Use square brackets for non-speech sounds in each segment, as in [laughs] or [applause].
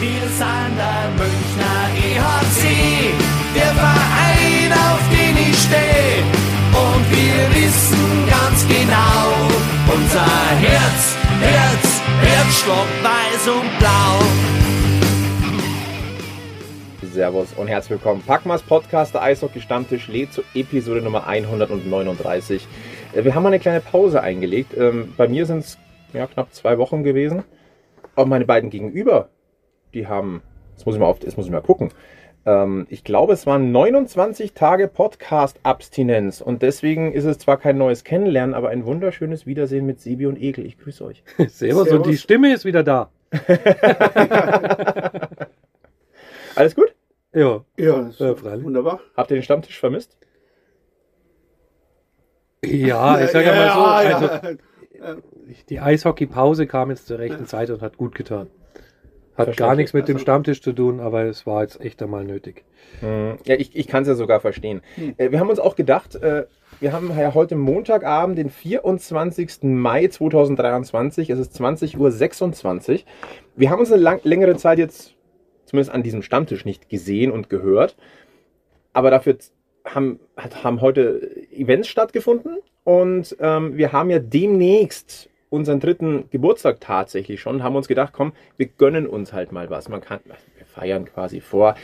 Wir sind der Münchner EHC, der Verein, auf den ich stehe. Und wir wissen ganz genau, unser Herz, Herz, Herzstock, weiß und blau. Servus und herzlich willkommen. Packmas Podcast, der Eishockey Stammtisch lädt zur Episode Nummer 139. Äh, Wir haben eine kleine Pause eingelegt. Ähm, Bei mir sind es ja, knapp zwei Wochen gewesen. Aber meine beiden Gegenüber, die haben, jetzt muss ich mal, auf, jetzt muss ich mal gucken. Ähm, Ich glaube, es waren 29 Tage Podcast-Abstinenz und deswegen ist es zwar kein neues Kennenlernen, aber ein wunderschönes Wiedersehen mit Sebi und Egel. Ich grüße euch. [laughs] Servus, und die Stimme ist wieder da. [laughs] Alles gut? Ja. Ja, Ja, freilich. wunderbar. Habt ihr den Stammtisch vermisst? Ja, ich sage ja, mal so, ja, also die Eishockey-Pause kam jetzt zur rechten Zeit und hat gut getan. Hat gar nichts mit dem Also- Stammtisch zu tun, aber es war jetzt echt einmal nötig. Hm, Ja, ich, ich kann es ja sogar verstehen. Hm. Äh, Wir haben uns auch gedacht, äh, wir haben ja heute Montagabend, den 24. Mai 2023, es ist 20.26 Uhr. Wir haben uns eine lang, längere Zeit jetzt, zumindest an diesem Stammtisch, nicht gesehen und gehört. Aber dafür haben, haben heute Events stattgefunden und ähm, wir haben ja demnächst unseren dritten Geburtstag tatsächlich schon, haben uns gedacht, komm, wir gönnen uns halt mal was. Man kann, wir feiern quasi vor.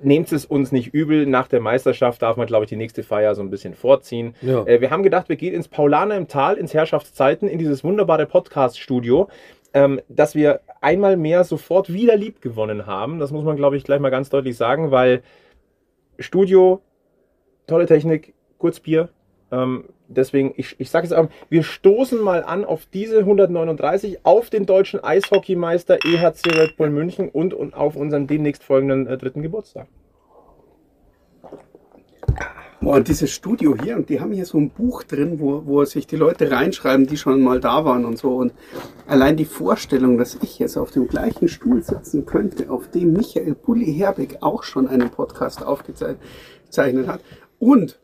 Nehmt es uns nicht übel, nach der Meisterschaft darf man, glaube ich, die nächste Feier so ein bisschen vorziehen. Ja. Äh, wir haben gedacht, wir gehen ins Paulaner im Tal, ins Herrschaftszeiten, in dieses wunderbare Podcast-Studio, ähm, dass wir einmal mehr sofort wieder lieb gewonnen haben. Das muss man, glaube ich, gleich mal ganz deutlich sagen, weil Studio, tolle Technik, Kurzbier. Ähm, deswegen, ich, ich sage es auch, wir stoßen mal an auf diese 139, auf den deutschen Eishockeymeister EHC Red Bull München und, und auf unseren demnächst folgenden äh, dritten Geburtstag. Boah, dieses Studio hier, und die haben hier so ein Buch drin, wo, wo sich die Leute reinschreiben, die schon mal da waren und so. Und allein die Vorstellung, dass ich jetzt auf dem gleichen Stuhl sitzen könnte, auf dem Michael Bulli Herbeck auch schon einen Podcast aufgezeichnet hat. Und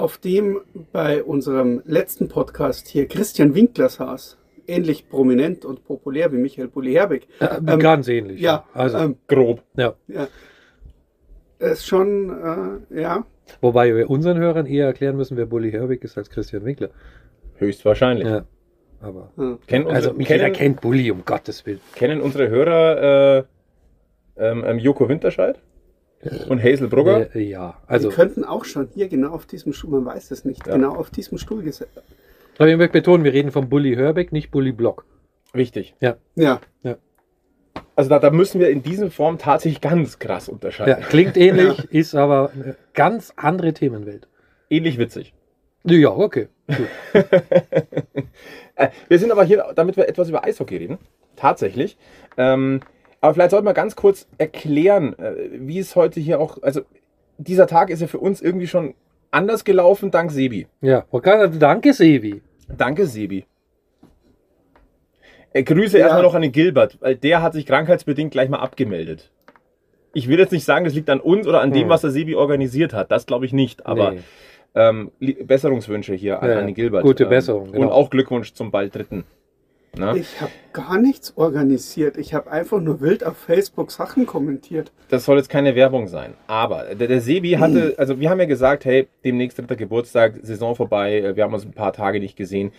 auf dem bei unserem letzten Podcast hier Christian Winkler saß. Ähnlich prominent und populär wie Michael Bulli Herbeck. Äh, Ähm, ganz ähnlich. Ja, Also, ähm, Grob. ja. ja. Ist schon, äh, ja. Wobei wir unseren Hörern eher erklären müssen, wer Bully Herbig ist als Christian Winkler. Höchstwahrscheinlich. Ja. Aber. ja. Kennen, unsere, Also, jeder kennen, kennt Bully, um Gottes Willen. kennen unsere Hörer äh, ähm, ähm, Joko Winterscheid und Hazel Brugger? Äh, ja, Also, die könnten auch schon hier genau auf diesem Stuhl, man weiß es nicht, Ja. genau auf diesem Stuhl gesetzt. Aber ich möchte betonen, wir reden von Bully Herbig, nicht Bully Block. Wichtig. Ja, Also da, da müssen wir in dieser Form tatsächlich ganz krass Ja, unterscheiden. klingt [laughs] ähnlich, ist aber eine ganz andere Themenwelt. Ähnlich witzig. Ja, okay. [laughs] Äh, wir sind aber hier, damit wir etwas über Eishockey reden. Tatsächlich. Ähm, aber vielleicht sollten wir ganz kurz erklären, äh, wie es heute hier auch, also dieser Tag ist ja für uns irgendwie schon anders gelaufen, dank Sebi. Ja, okay, danke, Sevi. Danke, Sebi. Äh, Grüße Ja. erstmal noch an den Gilbert, weil der hat sich krankheitsbedingt gleich mal abgemeldet. Ich will jetzt nicht sagen, das liegt an uns oder an dem, Hm. was der Sebi organisiert hat. Das glaube ich nicht. Aber Nee. ähm, Besserungswünsche hier an, Ja, an den Gilbert. gute Ähm, Besserung, Und genau. auch Glückwunsch zum bald dritten. Na? ich habe gar nichts organisiert. Ich habe einfach nur wild auf Facebook Sachen kommentiert. Das soll jetzt keine Werbung sein. Aber der, der Sebi hatte, also wir haben ja gesagt, hey, demnächst dritter Geburtstag, Saison vorbei, äh, wir haben uns ein paar Tage nicht gesehen.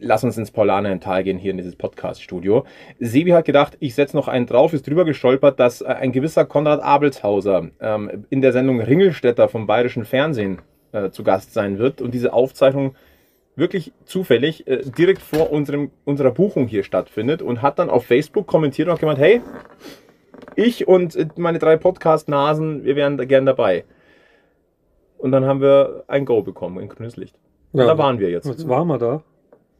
Lass uns ins Paulaner Tal gehen, hier in dieses Podcast-Studio. Sebi hat gedacht, ich setze noch einen drauf, ist drüber gestolpert, dass äh, ein gewisser Konrad Abelshauser ähm, in der Sendung Ringelstädter vom Bayerischen Fernsehen äh, zu Gast sein wird und diese Aufzeichnung wirklich zufällig äh, direkt vor unserem, unserer Buchung hier stattfindet und hat dann auf Facebook kommentiert und hat gemeint, hey, ich und äh, meine drei Podcast-Nasen, wir wären da gern dabei. Und dann haben wir ein Go bekommen, ein grünes Licht. Und Ja, da waren wir jetzt. Jetzt waren wir da.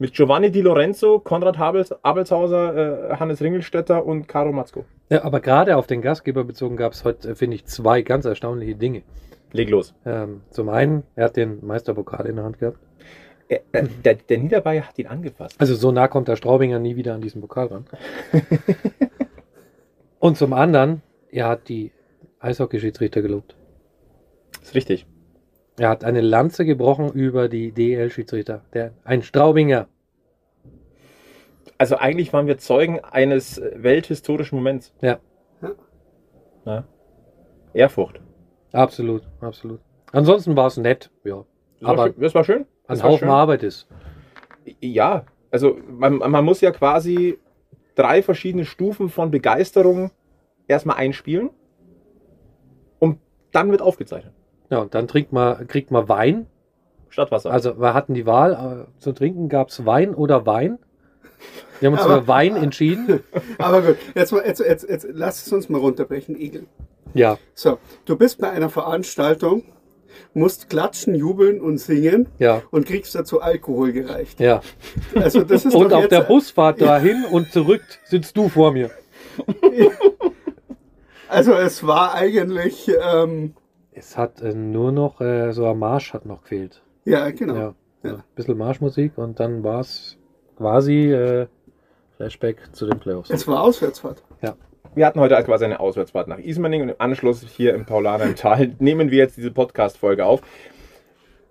Mit Giovanni Di Lorenzo, Konrad Habels, Abelshauser, äh, Hannes Ringelstetter und Caro Matzko. Ja, aber gerade auf den Gastgeber bezogen gab es heute, äh, finde ich, zwei ganz erstaunliche Dinge. Leg los. Ähm, zum einen, er hat den Meisterpokal in der Hand gehabt. Äh, äh, der, der Niederbayer hat ihn angefasst. Also so nah kommt der Straubinger nie wieder an diesen Pokal ran. [laughs] Und zum anderen, er hat die Eishockey-Schiedsrichter gelobt. ist richtig. Er hat eine Lanze gebrochen über die DL-Schiedsrichter. Der, ein Straubinger. Also eigentlich waren wir Zeugen eines welthistorischen Moments. Ja. Ja. Ehrfurcht. Absolut, absolut. Ansonsten war es nett, ja. Das war Aber schön. das war schön. Ein Haufen schön. Arbeit ist. Ja, also man, man muss ja quasi drei verschiedene Stufen von Begeisterung erstmal einspielen und dann wird aufgezeichnet. Ja, und dann trinkt man, kriegt man Wein. Statt Wasser. Also wir hatten die Wahl, äh, zu trinken gab es Wein oder Wein. Wir haben uns Aber- für Wein entschieden. [laughs] Aber gut, jetzt, mal, jetzt, jetzt, jetzt lass es uns mal runterbrechen, Igel. Ja, So, du bist bei einer Veranstaltung, musst klatschen, jubeln und singen ja, und kriegst dazu Alkohol gereicht. ja. Also das ist [laughs] Und auf der Busfahrt dahin und zurück sitzt du vor mir. [laughs] Also es war eigentlich, ähm, Es hat äh, nur noch, äh, so ein Marsch hat noch gefehlt. ja genau. Ja, Ja. Ein bisschen Marschmusik und dann war es quasi äh, Flashback zu den Playoffs. Es war Auswärtsfahrt. Wir hatten heute quasi eine Auswärtsfahrt nach Ismaning und im Anschluss hier im Paulaner Tal [laughs] nehmen wir jetzt diese Podcast-Folge auf.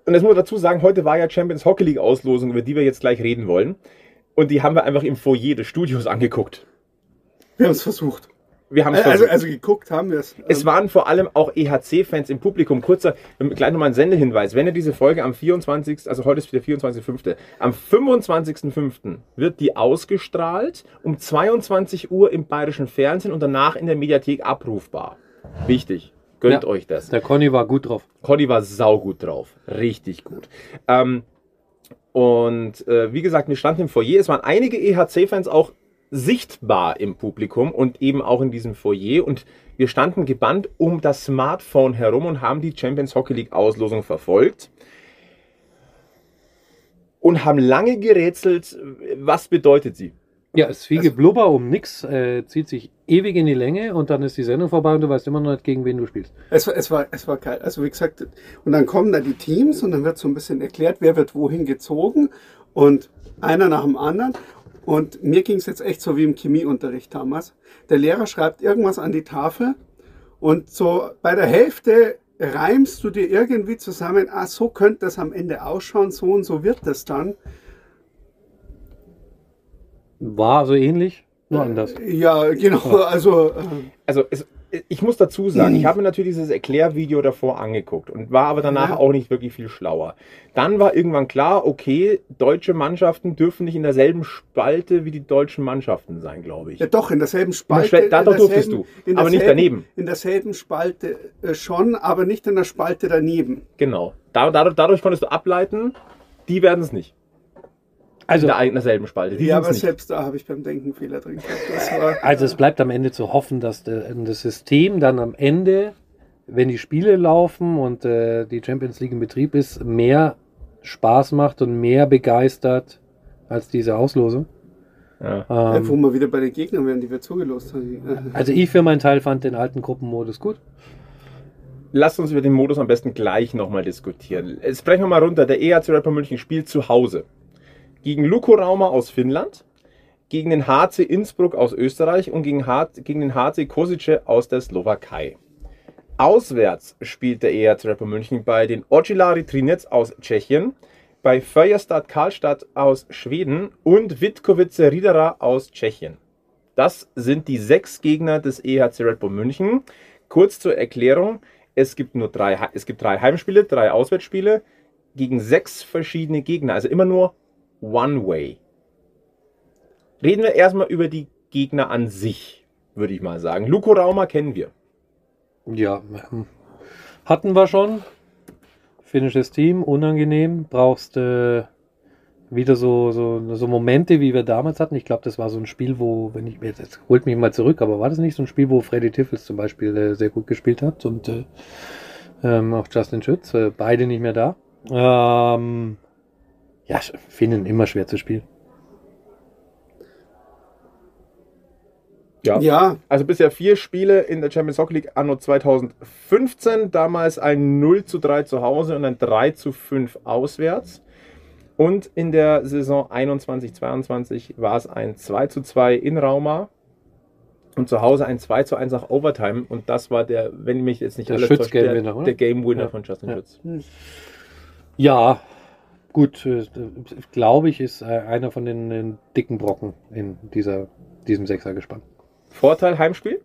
Und jetzt muss man dazu sagen, heute war ja Champions Hockey League Auslosung, über die wir jetzt gleich reden wollen. Und die haben wir einfach im Foyer des Studios angeguckt. Wir haben es versucht. Wir haben es Also, versucht. also geguckt haben wir es. Es waren vor allem auch EHC-Fans im Publikum. Kurzer, gleich nochmal ein Sendehinweis. Wenn ihr diese Folge am 24., also heute ist der 24.05., am 25.05. wird die ausgestrahlt, um 22 Uhr im bayerischen Fernsehen und danach in der Mediathek abrufbar. Wichtig. Gönnt Ja. euch das. Der Conny war gut drauf. Conny war saugut drauf. Richtig gut. Ähm, und äh, wie gesagt, wir standen im Foyer. Es waren einige EHC-Fans auch sichtbar im Publikum und eben auch in diesem Foyer. Und wir standen gebannt um das Smartphone herum und haben die Champions Hockey League Auslosung verfolgt. Und haben lange gerätselt, was bedeutet sie. Ja, es ist wie Geblubber um nix, äh, zieht sich ewig in die Länge und dann ist die Sendung vorbei und du weißt immer noch nicht, gegen wen du spielst. Es war, es war, es war geil. Also wie gesagt, und dann kommen da die Teams und dann wird so ein bisschen erklärt, wer wird wohin gezogen und einer nach dem anderen. Und mir ging es jetzt echt so wie im Chemieunterricht damals. Der Lehrer schreibt irgendwas an die Tafel und so bei der Hälfte reimst du dir irgendwie zusammen, ah, so könnte das am Ende ausschauen, so und so wird das dann. War so ähnlich, nur anders. Ja, genau. Also, äh, Also es, ich muss dazu sagen, ich habe mir natürlich dieses Erklärvideo davor angeguckt und war aber danach Ja. auch nicht wirklich viel schlauer. Dann war irgendwann klar, okay, deutsche Mannschaften dürfen nicht in derselben Spalte wie die deutschen Mannschaften sein, glaube ich. ja doch, in derselben Spalte. da in doch durftest du, aber nicht daneben. In derselben Spalte äh, schon, aber nicht in der Spalte daneben. Genau. Da, dadurch, dadurch konntest du ableiten, die werden es nicht. Also, in der, in derselben Spalte. Die ja, aber nicht. selbst da habe ich beim Denken Fehler drin gehabt. Das war, [laughs] also es bleibt am Ende zu hoffen, dass der, das System dann am Ende, wenn die Spiele laufen und äh, die Champions League in Betrieb ist, mehr Spaß macht und mehr begeistert als diese Auslosung. Ja. wo Ähm, wir wieder bei den Gegnern wären, die wir zugelost haben. [laughs] also ich für meinen Teil fand den alten Gruppenmodus gut. Lasst uns über den Modus am besten gleich nochmal diskutieren. Jetzt brechen wir mal runter. Der EHC Rapper München spielt zu Hause. Gegen Luko Rauma aus Finnland, gegen den HC Innsbruck aus Österreich und gegen, gegen den HC Kosice aus der Slowakei. Auswärts spielt der EHC Rapper München bei den Ocilari Trinec aus Tschechien, bei Feuerstad Karlstadt aus Schweden und Witkowice Ridera aus Tschechien. Das sind die sechs Gegner des EHC Red Bull München. Kurz zur Erklärung: Es gibt nur drei, es gibt drei Heimspiele, drei Auswärtsspiele gegen sechs verschiedene Gegner, also immer nur One Way. Reden wir erstmal über die Gegner an sich, würde ich mal sagen. Luko Rauma kennen wir. Ja, ähm, hatten wir schon. Finnisches Team, unangenehm. Brauchst äh, wieder so, so, so Momente, wie wir damals hatten. Ich glaube, das war so ein Spiel, wo, wenn ich jetzt, jetzt holt mich mal zurück, aber war das nicht so ein Spiel, wo Freddy Tiffels zum Beispiel äh, sehr gut gespielt hat und äh, ähm, auch Justin Schütz, äh, beide nicht mehr da. Ähm, ja, Finnen immer schwer zu spielen. Ja. ja, Also bisher vier Spiele in der Champions Hockey League anno 2015. Damals ein 0 zu 3 zu Hause und ein 3 zu 5 auswärts. Und in der Saison 21-22 war es ein 2 zu 2 in Rauma. Und zu Hause ein 2 zu 1 nach Overtime. Und das war der, wenn mich jetzt nicht Der alles täuscht, Game der, der Game Winner Ja. von Justin Ja. Schütz. Ja, gut, äh, glaube ich, ist äh, einer von den, den dicken Brocken in dieser, diesem Sechsergespann. Vorteil Heimspiel?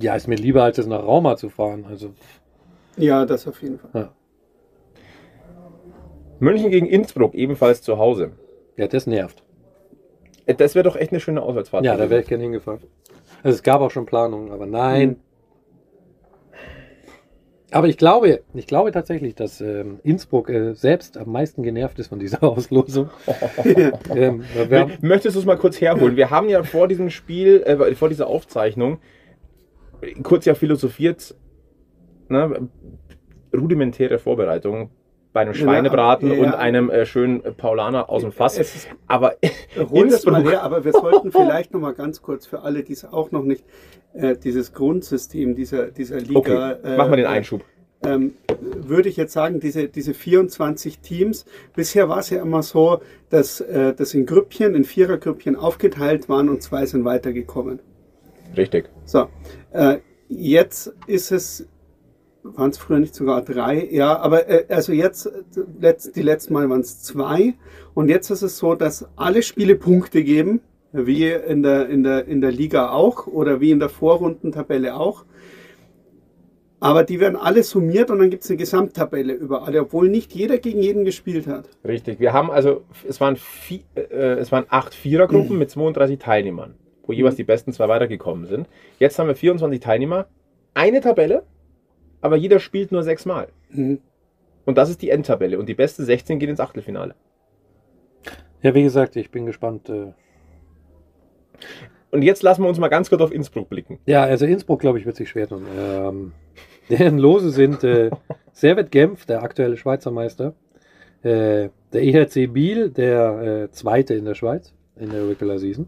Ja, ist mir lieber, als es nach Rauma zu fahren. Also, Ja, das auf jeden Fall. ja, München gegen Innsbruck, ebenfalls zu Hause. ja das nervt. Äh, Das wäre doch echt eine schöne Auswärtsfahrt. Ja, da wäre ich gerne hingefahren. Also, es gab auch schon Planungen, aber nein. Aber ich glaube, ich glaube tatsächlich, dass ähm, Innsbruck äh, selbst am meisten genervt ist von dieser [laughs] Auslosung. [laughs] ähm, haben, Möchtest du es mal kurz herholen? Wir haben ja vor diesem Spiel, äh, vor dieser Aufzeichnung, äh, kurz ja philosophiert, ne, rudimentäre Vorbereitung bei einem Schweinebraten ja, und ja. einem äh, schönen Paulaner aus dem Fass. Es ist, Aber [laughs] hol das mal her, aber wir sollten [laughs] vielleicht noch mal ganz kurz für alle, die es auch noch nicht, äh, dieses Grundsystem dieser, dieser Liga. Okay, äh, mach mal den Einschub. ähm, würde ich jetzt sagen, diese, diese 24 Teams, bisher war es ja immer so, dass äh, das in Grüppchen, in Vierergrüppchen aufgeteilt waren und zwei sind weitergekommen. Richtig. So, äh, jetzt ist es, waren es früher nicht sogar drei, ja, aber äh, also jetzt, äh, die letzten Mal waren es zwei und jetzt ist es so, dass alle Spiele Punkte geben, wie in der, in der, in der Liga auch oder wie in der Vorrundentabelle auch. Aber die werden alle summiert und dann gibt es eine Gesamttabelle über alle, obwohl nicht jeder gegen jeden gespielt hat. Richtig. Wir haben also, es waren, vier, äh, es waren acht Vierergruppen mit 32 Teilnehmern, wo jeweils die besten zwei weitergekommen sind. Jetzt haben wir 24 Teilnehmer, eine Tabelle, aber jeder spielt nur sechsmal. Mhm. Und das ist die Endtabelle. Und die beste 16 geht ins Achtelfinale. ja, wie gesagt, ich bin gespannt. Äh, Und jetzt lassen wir uns mal ganz kurz auf Innsbruck blicken. ja, also Innsbruck, glaube ich, wird sich schwer tun. Ähm, [laughs] deren Lose sind äh, Servet Genf, der aktuelle Schweizer Meister, äh, der EHC Biel, der äh, Zweite in der Schweiz, in der Regular Season,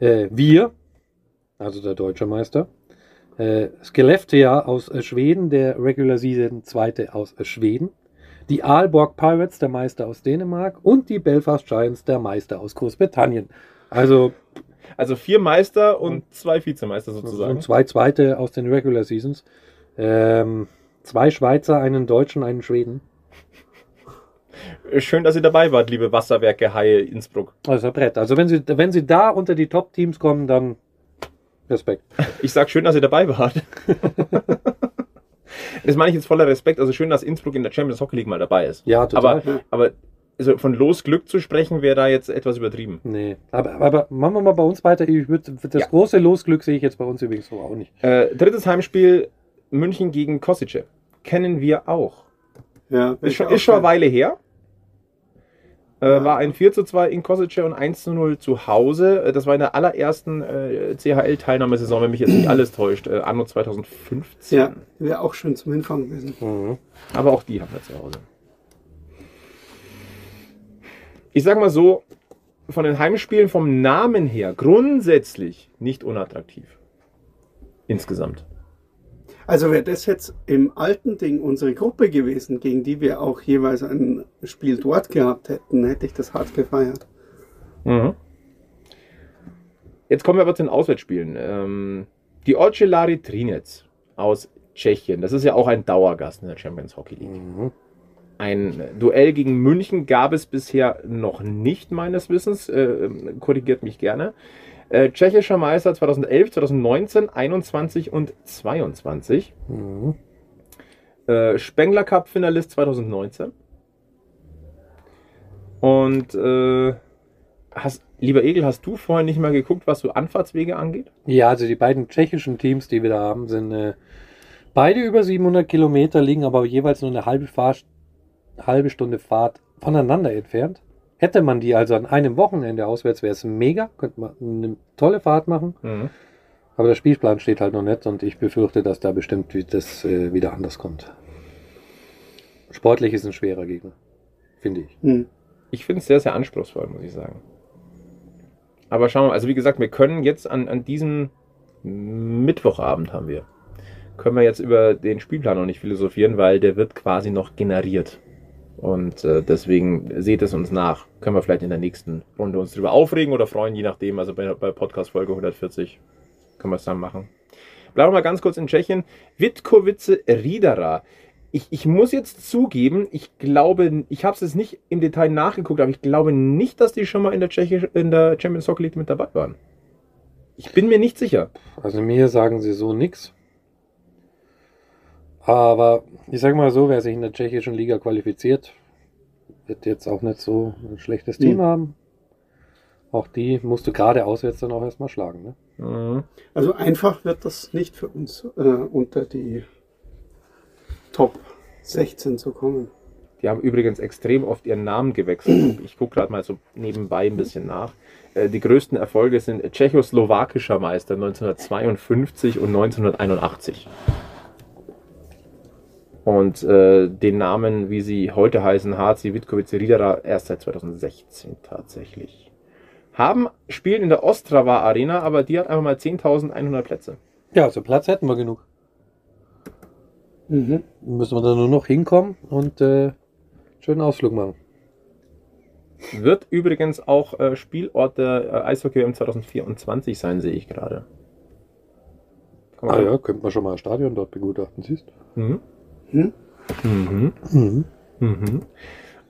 äh, wir, also der deutsche Meister, äh, Skellefteå aus äh, Schweden, der Regular Season Zweite aus äh, Schweden, die Aalborg Pirates, der Meister aus Dänemark und die Belfast Giants, der Meister aus Großbritannien. Also Also vier Meister und zwei Vizemeister sozusagen. und zwei Zweite aus den Regular Seasons. Ähm, zwei Schweizer, einen Deutschen, einen Schweden. Schön, dass ihr dabei wart, liebe Wasserwerke Haie Innsbruck. Also Brett. Also wenn sie, wenn sie da unter die Top-Teams kommen, dann Respekt. Ich sag schön, dass ihr dabei wart. [laughs] das meine ich jetzt voller Respekt. Also schön, dass Innsbruck in der Champions Hockey League mal dabei ist. Ja, total. Aber, aber also von Losglück zu sprechen, wäre da jetzt etwas übertrieben. nee. Aber, aber machen wir mal bei uns weiter. Ich würd, das Ja. große Losglück sehe ich jetzt bei uns übrigens so auch nicht. Äh, drittes Heimspiel München gegen Kosice. Kennen wir auch. Ja, Ist schon, ist schon eine Weile her. Äh. War ein 4 zu 2 in Kosice und 1 zu 0 zu Hause. Äh, Das war in der allerersten äh, CHL-Teilnahmesaison, wenn mich jetzt nicht alles täuscht, äh, anno 2015. Ja, wäre auch schön zum Hinfahren gewesen. Mhm. Aber auch die haben wir zu Hause. Ich sag mal so, von den Heimspielen vom Namen her grundsätzlich nicht unattraktiv. Insgesamt. Also wäre das jetzt im alten Ding unsere Gruppe gewesen, gegen die wir auch jeweils ein Spiel dort gehabt hätten, hätte ich das hart gefeiert. Mhm. Jetzt kommen wir aber zu den Auswärtsspielen. Ähm, die Ocelari Trinec aus Tschechien, das ist ja auch ein Dauergast in der Champions Hockey League. Mhm. Ein Duell gegen München gab es bisher noch nicht, meines Wissens. Äh, korrigiert mich gerne. Äh, tschechischer Meister 2011, 2019, 21 und 22. Mhm. Äh, Spengler Cup Finalist 2019. Und äh, hast, lieber Egel, hast du vorhin nicht mal geguckt, was so Anfahrtswege angeht? Ja, also die beiden tschechischen Teams, die wir da haben, sind äh, beide über 700 Kilometer, liegen aber jeweils nur eine halbe, Fahr halbe Stunde Fahrt voneinander entfernt. Hätte man die also an einem Wochenende auswärts, wäre es mega, könnte man eine tolle Fahrt machen. Aber der Spielplan steht halt noch nicht und ich befürchte, dass da bestimmt das äh, wieder anders kommt. Sportlich ist ein schwerer Gegner, finde ich. Hm. Ich finde es sehr, sehr anspruchsvoll, muss ich sagen. Aber schauen wir mal, also wie gesagt, wir können jetzt an, an diesem Mittwochabend haben wir, können wir jetzt über den Spielplan noch nicht philosophieren, weil der wird quasi noch generiert. Und äh, deswegen seht es uns nach. Können wir vielleicht in der nächsten Runde uns drüber aufregen oder freuen, je nachdem. Also bei, bei Podcast Folge 140 können wir es dann machen. Bleiben wir mal ganz kurz in Tschechien. Witkowice Riedera. Ich, ich muss jetzt zugeben, ich glaube, ich habe es jetzt nicht im Detail nachgeguckt, aber ich glaube nicht, dass die schon mal in der, Tschechisch, in der Champions Hockey League mit dabei waren. Ich bin mir nicht sicher. Also mir sagen sie so nix. Aber ich sage mal so, wer sich in der tschechischen Liga qualifiziert, wird jetzt auch nicht so ein schlechtes Team Mhm. haben. Auch die musst du gerade auswärts dann auch erstmal schlagen. Ne? Mhm. Also einfach wird das nicht für uns äh, unter die Top 16 zu kommen. Die haben übrigens extrem oft ihren Namen gewechselt. [clears throat] Ich gucke gerade mal so nebenbei ein bisschen nach. Äh, Die größten Erfolge sind tschechoslowakischer Meister 1952 und 1981. Und äh, den Namen, wie sie heute heißen, HC Witkowice Riedera, erst seit 2016 tatsächlich. Haben, spielen in der Ostrava Arena, aber die hat einfach mal 10.100 Plätze. Ja, also Platz hätten wir genug. Mhm. Müssen wir da nur noch hinkommen und äh, schönen Ausflug machen. Wird übrigens auch äh, Spielort der äh, Eishockey WM 2024 sein, sehe ich gerade. Ah ja, könnte man schon mal ein Stadion dort begutachten, siehst Mhm. Hm? Mhm. Mhm. Mhm.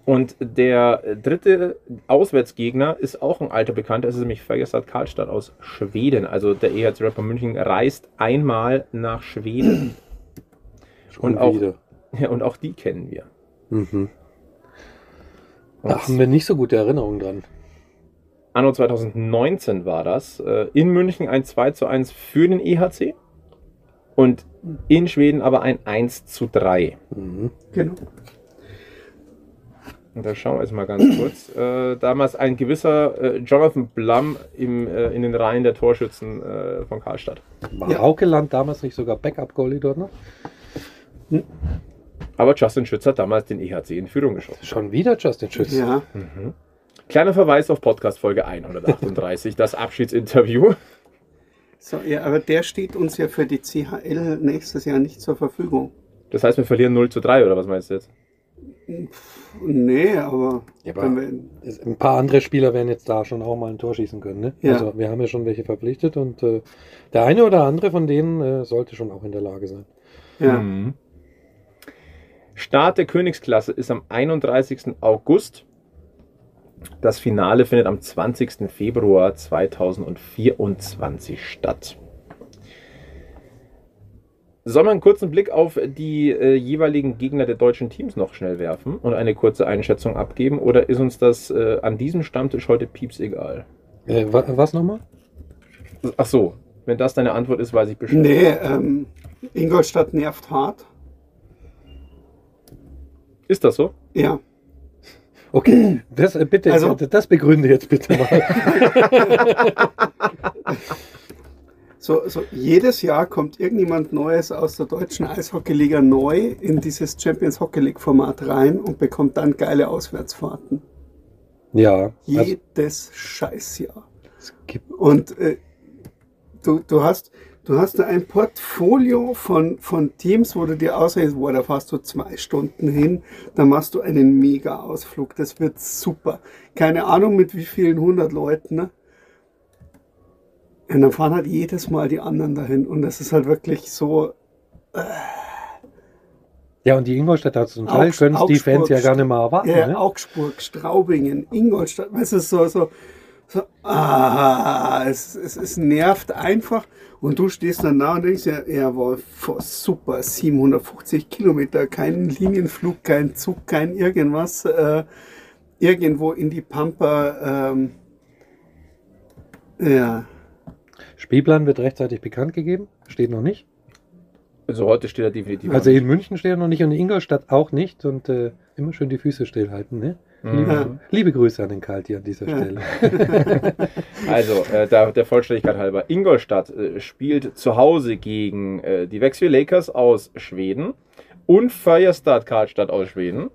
Und der dritte Auswärtsgegner ist auch ein alter Bekannter, es ist nämlich Färjestad Karlstad aus Schweden. Also der EHC Rapper München reist einmal nach Schweden. Schon Und auch- wieder. Ja, und auch die kennen wir. Mhm. Da haben wir nicht so gute Erinnerungen dran. Anno 2019 war das. äh, In München ein 2 zu 1 für den EHC und in Schweden aber ein 1 zu 3. Mhm. Genau. Und da schauen wir jetzt mal ganz kurz. Äh, damals ein gewisser äh, Jonathan Blum im, äh, in den Reihen der Torschützen äh, von Karlstadt. War Ja. Haukeland damals nicht sogar Backup-Goalie dort noch? Aber Justin Schütz hat damals den EHC in Führung geschossen. Schon wieder Justin Schütz. Ja. Kleiner Verweis auf Podcast Folge 138, das Abschiedsinterview. So, ja, aber der steht uns ja für die CHL nächstes Jahr nicht zur Verfügung. Das heißt, wir verlieren 0 zu 3, oder was meinst du jetzt? Nee, aber, Ja, aber- wenn wir, Ein paar andere Spieler werden jetzt da schon auch mal ein Tor schießen können. Ne? Ja. Also wir haben ja schon welche verpflichtet und äh, der eine oder andere von denen äh, sollte schon auch in der Lage sein. ja. Mhm. Start der Königsklasse ist am 31. August. Das Finale findet am 20. Februar 2024 statt. Soll man einen kurzen Blick auf die äh, jeweiligen Gegner der deutschen Teams noch schnell werfen und eine kurze Einschätzung abgeben? Oder ist uns das äh, an diesem Stammtisch heute pieps egal? Äh, wa was nochmal? Ach so, wenn das deine Antwort ist, weiß ich Bescheid. Nee, ähm, Ingolstadt nervt hart. Ist das so? Ja. Okay, das äh, bitte, Also- das begründe jetzt bitte mal. [laughs] So, so jedes Jahr kommt irgendjemand Neues aus der deutschen Eishockeyliga neu in dieses Champions Hockey League Format rein und bekommt dann geile Auswärtsfahrten. ja, also, Jedes Scheißjahr. es gibt, Und äh, du, du hast du hast da ein Portfolio von, von Teams, wo du dir ausrechnest, boah, da fährst du zwei Stunden hin, da machst du einen Mega-Ausflug. Das wird super. Keine Ahnung mit wie vielen hundert Leuten, ne? Und dann fahren halt jedes Mal die anderen dahin. Und das ist halt wirklich so, ja, und die Ingolstädter zum Teil können die Fans ja gar nicht mehr erwarten. ja, ne? Augsburg, Straubingen, Ingolstadt, weißt du, so, so, so ah, es, es, es nervt einfach. Und du stehst dann da und denkst ja, jawohl, super, 750 Kilometer, kein Linienflug, kein Zug, kein irgendwas, äh, irgendwo in die Pampa, ähm, ja, Spielplan wird rechtzeitig bekannt gegeben, steht noch nicht. Also heute steht er definitiv. Also in München steht er noch nicht und in Ingolstadt auch nicht. Und äh, immer schön die Füße stillhalten. Ne? Mhm. Liebe, liebe Grüße an den Kalti an dieser. Stelle. [laughs] Also, äh, da, der Vollständigkeit halber, Ingolstadt äh, spielt zu Hause gegen äh, die Växjö Lakers aus Schweden und Färjestad Karlstad aus Schweden,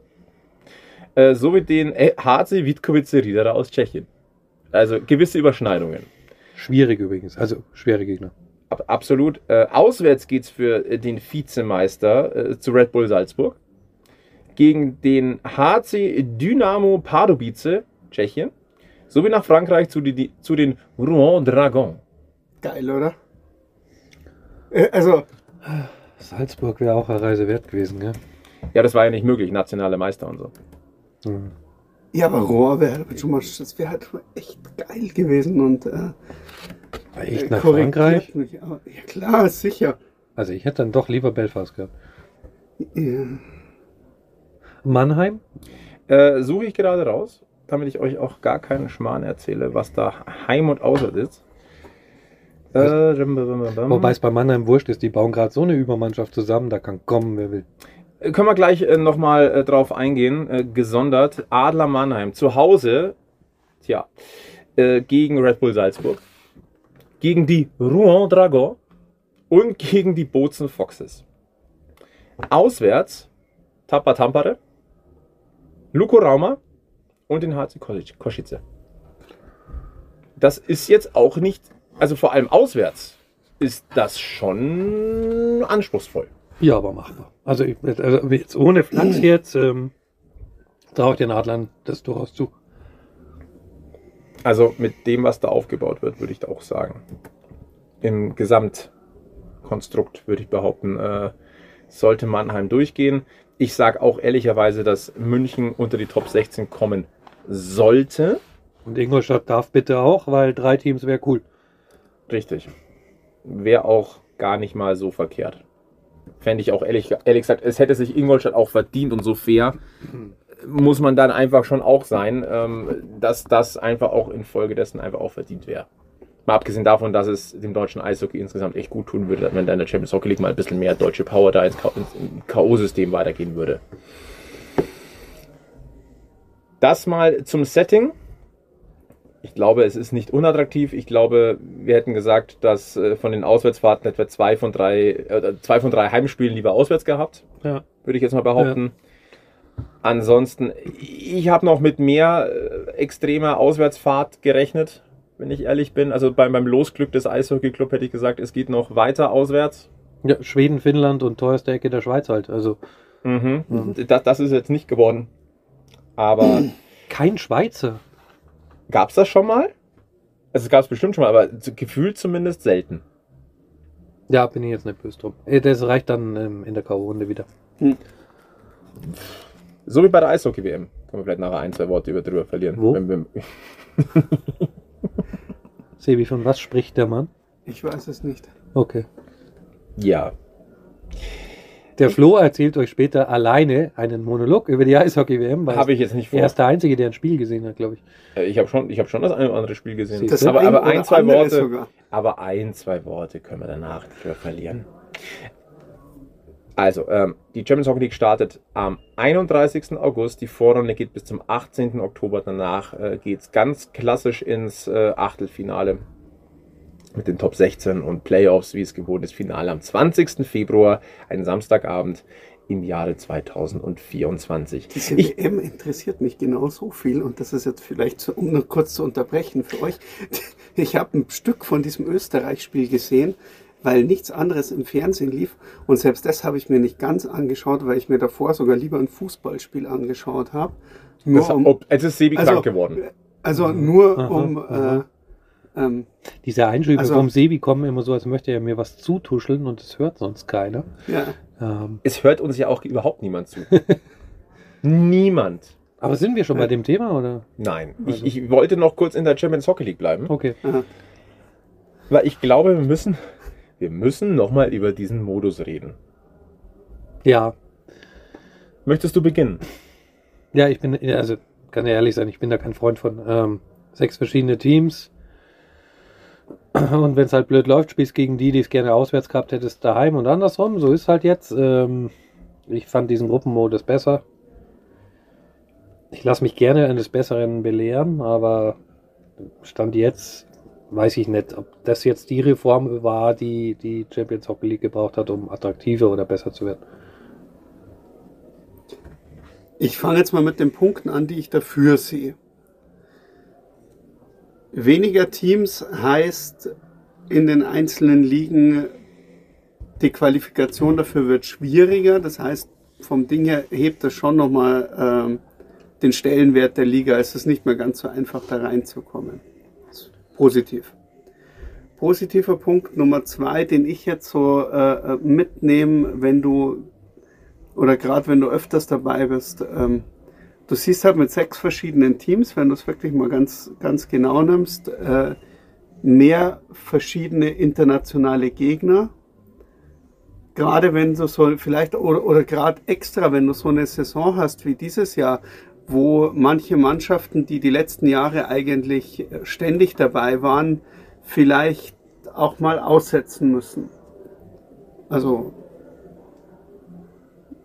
äh, sowie den äh, HC Witkowice Riedera aus Tschechien. Also gewisse Überschneidungen. Schwierig übrigens, also schwere Gegner. Ab, absolut. Äh, auswärts geht's für äh, den Vizemeister äh, zu Red Bull Salzburg gegen den HC Dynamo Pardubice, Tschechien, sowie nach Frankreich zu, die, zu den Rouen Dragons. geil, oder? Äh, Also, Salzburg wäre auch eine Reise wert gewesen, gell? Ja, das war ja nicht möglich, nationale Meister und so. Hm. Ja, aber Rohr wäre schon mal, das wäre halt schon echt geil gewesen und äh, Echt äh, nach Frankreich? Mich, aber, ja klar, sicher. Also ich hätte dann doch lieber Belfast gehabt. Ja. Mannheim? Äh, Suche ich gerade raus, damit ich euch auch gar keinen Schmarrn erzähle, was da Heim und Auswärts ist. Äh, rim. Wobei es bei Mannheim wurscht ist, die bauen gerade so eine Übermannschaft zusammen, da kann kommen, wer will. Äh, Können wir gleich äh, nochmal äh, drauf eingehen, äh, gesondert. Adler Mannheim zu Hause, tja, äh, gegen Red Bull Salzburg, gegen die Rouen Dragon und gegen die Bozen Foxes. Auswärts Tapa Tampere, Luko Rauma und den HC Košice. Das ist jetzt auch nicht, also vor allem auswärts ist das schon anspruchsvoll. Ja, aber machbar. Also, ich, also jetzt ohne Flachs jetzt ähm, traue ich den Adlern das durchaus zu. Also mit dem, was da aufgebaut wird, würde ich da auch sagen. Im Gesamtkonstrukt würde ich behaupten, äh, sollte Mannheim durchgehen. Ich sage auch ehrlicherweise, dass München unter die Top 16 kommen sollte. Und Ingolstadt darf bitte auch, weil drei Teams wäre cool. Richtig. Wäre auch gar nicht mal so verkehrt. Fände ich auch ehrlich, ehrlich gesagt, es hätte sich Ingolstadt auch verdient und so fair muss man dann einfach schon auch sein, ähm, dass das einfach auch infolgedessen einfach auch verdient wäre. Mal abgesehen davon, dass es dem deutschen Eishockey insgesamt echt gut tun würde, wenn da in der Champions Hockey League mal ein bisschen mehr deutsche Power da ins K.O.-System weitergehen würde. Das mal zum Setting. Ich glaube, es ist nicht unattraktiv. Ich glaube, wir hätten gesagt, dass äh, von den Auswärtsfahrten etwa zwei von drei, äh, zwei von drei Heimspielen lieber auswärts gehabt Ja. würde ich jetzt mal behaupten. Ansonsten, ich habe noch mit mehr äh, extremer Auswärtsfahrt gerechnet, wenn ich ehrlich bin. Also beim, beim Losglück des Eishockey-Club hätte ich gesagt, es geht noch weiter auswärts. ja. Schweden, Finnland und teuerste Ecke der Schweiz halt. Also Mhm. Das, das ist jetzt nicht geworden. Aber [clears throat] kein Schweizer. gab es das schon mal? Also es gab es bestimmt schon mal, aber gefühlt zumindest selten. Ja, bin ich jetzt nicht böse drum. Äh, Das reicht dann ähm, in der K.O.-Runde wieder. So wie bei der Eishockey-WM. Können wir vielleicht nachher ein, zwei Worte über drüber verlieren. Wo? Wenn wir, [laughs] [laughs] Sebi, von was spricht der Mann? Ich weiß es nicht. Okay. ja, Der Flo erzählt euch später alleine einen Monolog über die Eishockey-WM, habe ich jetzt nicht vor. er ist der Einzige, der ein Spiel gesehen hat, glaube ich. Äh, Ich habe schon, ich hab schon das eine oder andere Spiel gesehen. Du? aber, aber oder ein, zwei andere Worte. sogar. Aber ein, zwei Worte können wir danach drüber verlieren. Also, ähm, die Champions Hockey League startet am 31. August. Die Vorrunde geht bis zum 18. Oktober. Danach äh, geht es ganz klassisch ins äh, Achtelfinale mit den Top 16 und Playoffs, wie es gewohnt ist. Finale am 20. Februar, ein Samstagabend im Jahre 2024. Diese Ich, WM interessiert mich genau so viel und das ist jetzt vielleicht, so, um noch kurz zu unterbrechen für euch. [laughs] Ich habe ein Stück von diesem Österreich-Spiel gesehen, weil nichts anderes im Fernsehen lief und selbst das habe ich mir nicht ganz angeschaut, weil ich mir davor sogar lieber ein Fußballspiel angeschaut habe. Nur das, um, ob, es ist Sebi also- krank geworden. also nur Aha, um aha. Äh, ähm, Diese Einschübe Also- vom Sebi kommen immer so, als möchte er mir was zutuscheln und das hört sonst keiner. ja, Ähm, Es hört uns ja auch überhaupt niemand zu. [laughs] Niemand. aber sind wir schon bei dem Thema oder? Nein. Also- Ich, ich wollte noch kurz in der Champions Hockey League bleiben, Okay. aha. weil ich glaube, wir müssen, wir müssen nochmal über diesen Modus reden. Ja, Möchtest du beginnen? ja, ich bin, ja, also kann ja ehrlich sein, ich bin da kein Freund von. Ähm, sechs verschiedene Teams. Und wenn es halt blöd läuft, spielst gegen die, die es gerne auswärts gehabt hättest, daheim und andersrum. So ist halt jetzt. Ähm, ich fand diesen Gruppenmodus besser. Ich lasse mich gerne eines Besseren belehren, aber Stand jetzt weiß ich nicht, ob das jetzt die Reform war, die die Champions Hockey League gebraucht hat, um attraktiver oder besser zu werden. Ich fange jetzt mal mit den Punkten an, die ich dafür sehe. Weniger Teams heißt in den einzelnen Ligen, die Qualifikation dafür wird schwieriger. Das heißt, vom Ding her hebt das schon nochmal ähm, den Stellenwert der Liga. Es ist nicht mehr ganz so einfach, da reinzukommen. Positiv. Positiver Punkt Nummer zwei, den ich jetzt so äh, mitnehme, wenn du oder gerade wenn du öfters dabei bist, ähm, du siehst halt mit sechs verschiedenen Teams, wenn du es wirklich mal ganz, ganz genau nimmst, äh, mehr verschiedene internationale Gegner. Gerade wenn du so vielleicht oder, oder gerade extra, wenn du so eine Saison hast wie dieses Jahr, wo manche Mannschaften, die die letzten Jahre eigentlich ständig dabei waren, vielleicht auch mal aussetzen müssen. Also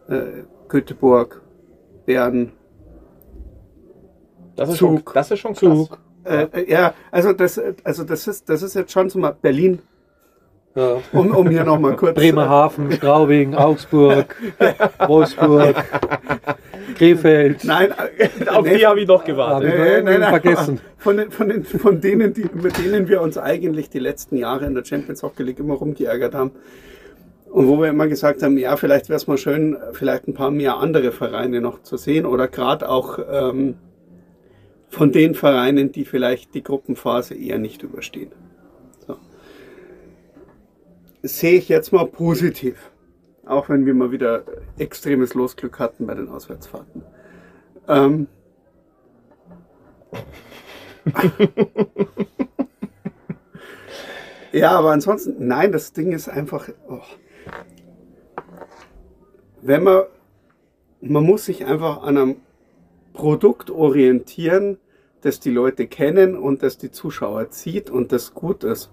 äh, Göteborg, Bern, Das ist, Zug. schon, das ist schon. Zug. Äh, äh, ja, also das, also das ist, das ist jetzt schon so mal Berlin, Ja. um, um hier nochmal kurz. Bremerhaven, Straubing, Augsburg, [laughs] Wolfsburg, Krefeld. Nein, [laughs] Auf nee, die habe ich noch gewartet. äh, nein, nein, vergessen. Von, den, von, den, von denen, die, mit denen wir uns eigentlich die letzten Jahre in der Champions Hockey League immer rumgeärgert haben. Und wo wir immer gesagt haben, ja, vielleicht wäre es mal schön, vielleicht ein paar mehr andere Vereine noch zu sehen oder gerade auch ähm, von den Vereinen, die vielleicht die Gruppenphase eher nicht überstehen. Sehe ich jetzt mal positiv. Auch wenn wir mal wieder extremes Losglück hatten bei den Auswärtsfahrten. Ähm, [laughs] ja, aber ansonsten, nein, das Ding ist einfach, oh. wenn man, man muss sich einfach an einem Produkt orientieren, das die Leute kennen und das die Zuschauer zieht und das gut ist.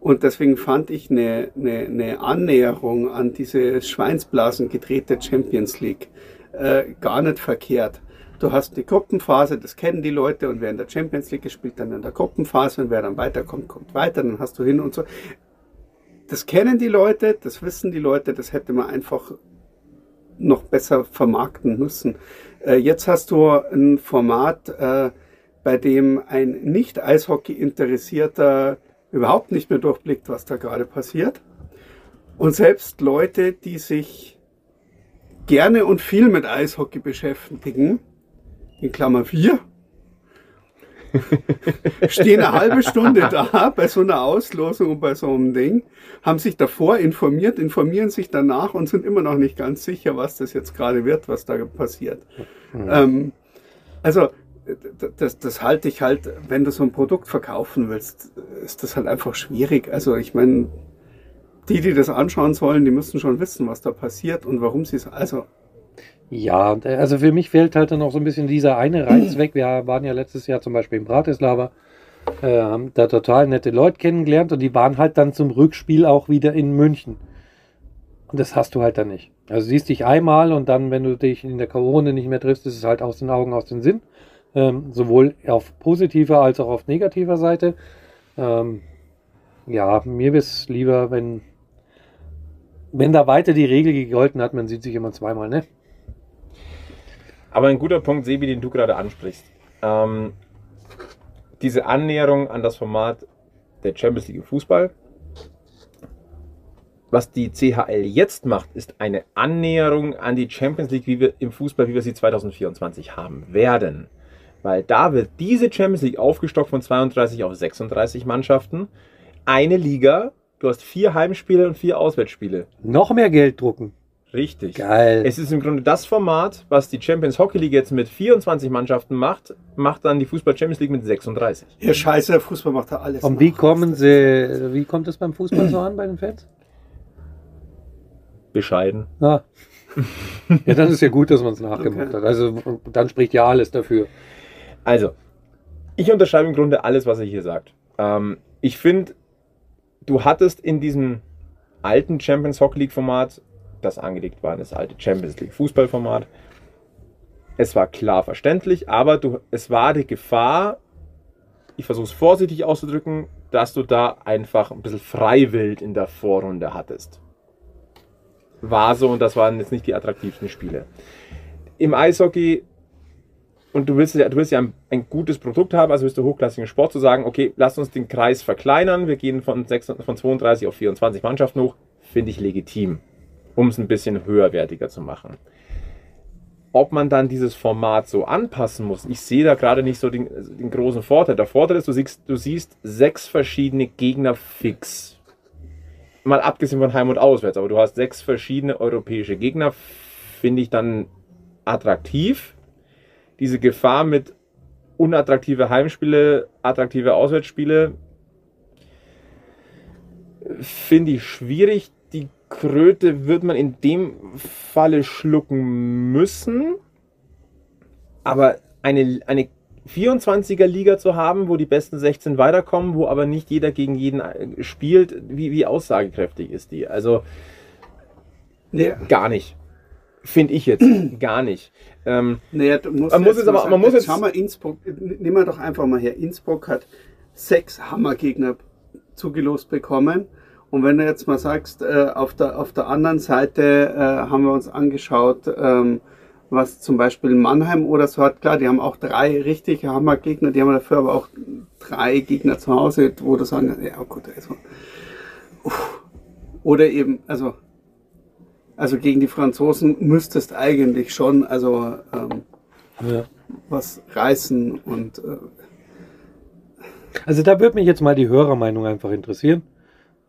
Und deswegen fand ich eine, eine, eine Annäherung an diese Schweinsblasen gedrehte Champions League äh, gar nicht verkehrt. Du hast die Gruppenphase, das kennen die Leute und wer in der Champions League gespielt, dann in der Gruppenphase und wer dann weiterkommt, kommt weiter, dann hast du hin und so. Das kennen die Leute, das wissen die Leute, das hätte man einfach noch besser vermarkten müssen. Äh, jetzt hast du ein Format, äh, bei dem ein nicht Eishockey interessierter überhaupt nicht mehr durchblickt, was da gerade passiert. Und selbst Leute, die sich gerne und viel mit Eishockey beschäftigen, in Klammer 4, [laughs] stehen eine halbe Stunde da bei so einer Auslosung und bei so einem Ding, haben sich davor informiert, informieren sich danach und sind immer noch nicht ganz sicher, was das jetzt gerade wird, was da passiert. Ähm, also das, das halte ich halt, wenn du so ein Produkt verkaufen willst, ist das halt einfach schwierig. Also ich meine, die, die das anschauen sollen, die müssen schon wissen, was da passiert und warum sie es. Also Ja, also für mich fällt halt dann auch so ein bisschen dieser eine Reiz weg. Wir waren ja letztes Jahr zum Beispiel in Bratislava, äh, haben da total nette Leute kennengelernt und die waren halt dann zum Rückspiel auch wieder in München. Und das hast du halt dann nicht. Also siehst dich einmal und dann, wenn du dich in der Corona nicht mehr triffst, ist es halt aus den Augen, aus den Sinn. Ähm, sowohl auf positiver als auch auf negativer Seite. Ähm, ja, mir wäre es lieber, wenn, wenn da weiter die Regel gegolten hat, man sieht sich immer zweimal, ne? Aber ein guter Punkt, Sebi, den du gerade ansprichst. Ähm, diese Annäherung an das Format der Champions League Fußball. Was die CHL jetzt macht, ist eine Annäherung an die Champions League wie wir, im Fußball, wie wir sie 2024 haben werden. Weil da wird diese Champions League aufgestockt von 32 auf 36 Mannschaften. Eine Liga, du hast vier Heimspiele und vier Auswärtsspiele. Noch mehr Geld drucken. Richtig. Geil. Es ist im Grunde das Format, was die Champions Hockey League jetzt mit 24 Mannschaften macht, macht dann die Fußball Champions League mit 36. ihr Scheiße, Fußball macht da alles. Und wie kommen sie, wie kommt es beim Fußball so an bei den Fans? Bescheiden. Ah. [laughs] Ja, dann ist ja gut, dass man es nachgemacht Okay. hat. Also dann spricht ja alles dafür. Also, ich unterschreibe im Grunde alles, was er hier sagt. Ähm, ich finde, du hattest in diesem alten Champions Hockey League Format, das angelegt war das alte Champions League Fußballformat, es war klar verständlich, aber du, es war die Gefahr, ich versuche es vorsichtig auszudrücken, dass du da einfach ein bisschen freiwild in der Vorrunde hattest. War so und das waren jetzt nicht die attraktivsten Spiele. Im Eishockey und du willst ja, du willst ja ein, ein gutes Produkt haben, also willst du hochklassigen Sport zu sagen, okay, lass uns den Kreis verkleinern, wir gehen von, 6, von 32 auf 24 Mannschaften hoch, finde ich legitim, um es ein bisschen höherwertiger zu machen. Ob man dann dieses Format so anpassen muss, ich sehe da gerade nicht so den, den großen Vorteil. Der Vorteil ist, du siehst, du siehst sechs verschiedene Gegner fix. Mal abgesehen von Heim und Auswärts, aber du hast sechs verschiedene europäische Gegner, finde ich dann attraktiv diese Gefahr mit unattraktive Heimspiele, attraktive Auswärtsspiele, finde ich schwierig. Die Kröte wird man in dem Falle schlucken müssen. Aber eine, eine 24er Liga zu haben, wo die besten 16 weiterkommen, wo aber nicht jeder gegen jeden äh, spielt, wie, wie aussagekräftig ist die? Also Ja. gar nicht. Finde ich jetzt [clears throat] gar nicht. Ähm, Naja, du musst Man muss jetzt jetzt mal aber- sagen, man muss jetzt jetzt- mal Innsbruck, nehmen wir doch einfach mal her. Innsbruck hat sechs Hammergegner zugelost bekommen. Und wenn du jetzt mal sagst, äh, auf, der, auf der anderen Seite äh, haben wir uns angeschaut, ähm, was zum Beispiel Mannheim oder so hat, klar, die haben auch drei richtige Hammergegner, die haben dafür aber auch drei Gegner zu Hause, wo du sagen, ja gut, also, uff. oder eben, also, also gegen die Franzosen müsstest eigentlich schon, also ähm, Ja. was reißen und äh, Also da würde mich jetzt mal die Hörermeinung einfach interessieren.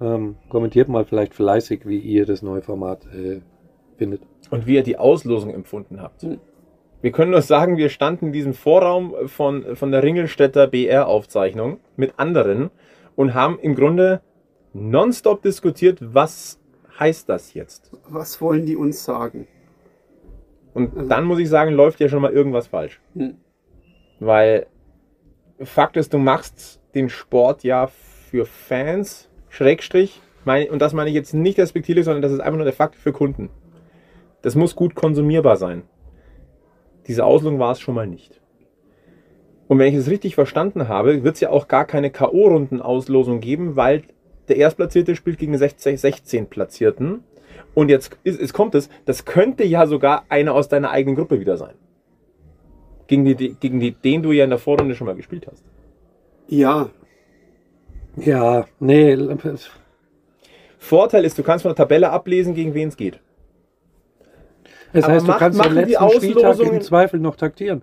Ähm, kommentiert mal vielleicht fleißig, wie ihr das neue Format äh, findet. und wie ihr die Auslosung empfunden habt. Hm. Wir können nur sagen, wir standen in diesem Vorraum von, von der Ringelstädter BR-Aufzeichnung mit anderen und haben im Grunde nonstop diskutiert, was heißt das jetzt? was wollen die uns sagen? Und Also- dann muss ich sagen, läuft ja schon mal irgendwas falsch. Hm. Weil Fakt ist, du machst den Sport ja für Fans, Schrägstrich, mein, und das meine ich jetzt nicht respektierlich, sondern das ist einfach nur der Fakt für Kunden. Das muss gut konsumierbar sein. Diese Auslosung war es schon mal nicht. Und wenn ich es richtig verstanden habe, wird es ja auch gar keine K.O.-Runden-Auslosung geben, weil der Erstplatzierte spielt gegen den 16, 16 Platzierten. Und jetzt, ist, jetzt kommt es, das könnte ja sogar einer aus deiner eigenen Gruppe wieder sein. Gegen, die, gegen die, den du ja in der Vorrunde schon mal gespielt hast. Ja, Ja, nee, Vorteil ist, du kannst von der Tabelle ablesen, gegen wen es geht. das Aber heißt, du macht- kannst die letzten Spieltag im Zweifel noch taktieren.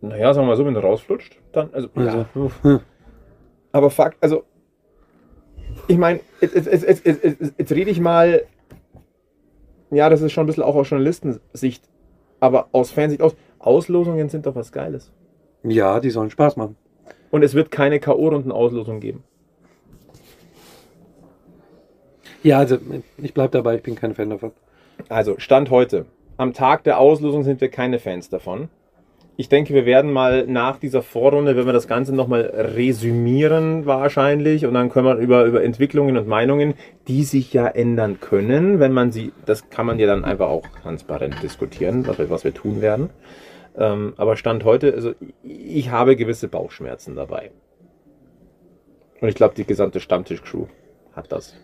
Naja, sagen wir mal so, wenn du rausflutscht, dann, also, Also, ja. Aber Fakt, also, ich meine, jetzt, jetzt, jetzt, jetzt, rede ich mal, ja, das ist schon ein bisschen auch aus Journalistensicht, aber aus Fansicht aus, Auslosungen sind doch was Geiles. ja, die sollen Spaß machen. Und es wird keine K.O.-Runden-Auslosung geben. Ja, also ich bleib dabei, ich bin kein Fan davon. Also, Stand heute. Am Tag der Auslosung sind wir keine Fans davon. Ich denke, wir werden mal nach dieser Vorrunde, wenn wir das Ganze nochmal resümieren wahrscheinlich und dann können wir über, über Entwicklungen und Meinungen, die sich ja ändern können, wenn man sie, das kann man ja dann einfach auch transparent diskutieren, was wir, was wir tun werden. Ähm, aber Stand heute, also ich habe gewisse Bauchschmerzen dabei. Und ich glaube, die gesamte Stammtisch-Crew hat das.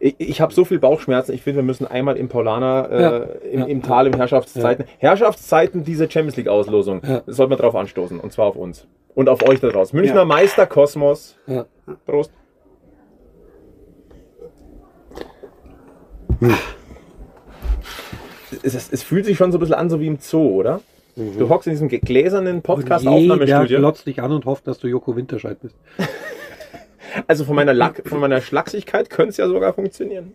Ich, ich habe so viel Bauchschmerzen, ich finde, wir müssen einmal im Paulaner, äh, Ja, im, ja, im Tal, im Herrschaftszeiten, Herrschaftszeiten dieser Champions League-Auslosung, Ja. das sollte man drauf anstoßen, und zwar auf uns. Und auf euch da draußen. Münchner Ja. Meister Kosmos. Ja. Prost. Es, es, es fühlt sich schon so ein bisschen an, so wie im Zoo, oder? Du hockst in diesem gläsernen Jeder Podcast-Aufnahmestudio. glotzt dich an und hofft, dass du Joko Winterscheid bist. [laughs] Also von meiner, Lack, von meiner Schlachsigkeit könnte es ja sogar funktionieren.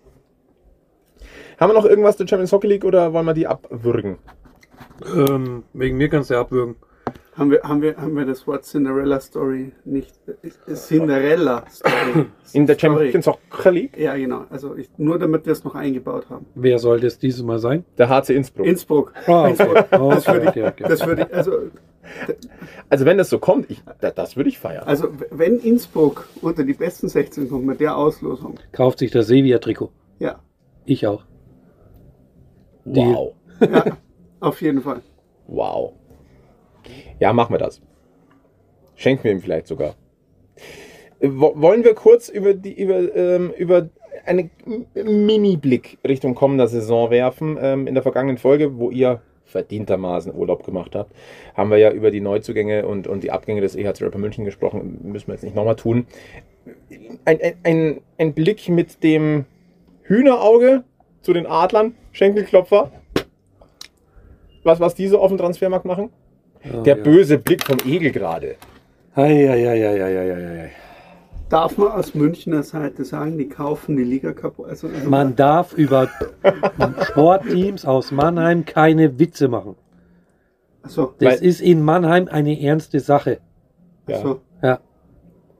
Haben wir noch irgendwas zur Champions Hockey League oder wollen wir die abwürgen? Ähm, wegen mir kannst du ja abwürgen. Haben wir, haben wir, haben wir das Wort Cinderella Story nicht? Cinderella Story. [coughs] In der. Champions Hockey League? Ja, genau. Also ich, nur damit wir es noch eingebaut haben. Wer soll das dieses Mal sein? Der HC Innsbruck. Innsbruck. Ah, okay. Oh, Das würde ich, okay, okay. das würde ich, also, also wenn das so kommt, ich, da- das würde ich feiern. also wenn Innsbruck unter die besten 16 kommt mit der Auslosung, Kauft sich das Sevilla-Trikot. ja, Ich auch. wow. ja, auf jeden Fall. Wow. Ja, machen wir das. Schenken wir ihm vielleicht sogar. Äh, wo- Wollen wir kurz über die über, ähm, über einen Mini-Blick Richtung kommender Saison werfen? Ähm, in der vergangenen Folge, wo ihr verdientermaßen Urlaub gemacht habt, haben wir ja über die Neuzugänge und, und die Abgänge des EHC Rapper München gesprochen. Müssen wir jetzt nicht nochmal tun. Ein, ein, ein, ein Blick mit dem Hühnerauge zu den Adlern, Schenkelklopfer. Was, was diese auf dem Transfermarkt machen? Oh, Der ja. böse Blick vom Egel gerade. Ei, ei, ei, ei, ei, ei, ei, ei. Darf man aus Münchner Seite sagen, die kaufen die Liga kaputt? Also, also Man darf über Sportteams aus Mannheim keine Witze machen. Achso, Das Weil- ist in Mannheim eine ernste Sache. Ja. achso. Ja,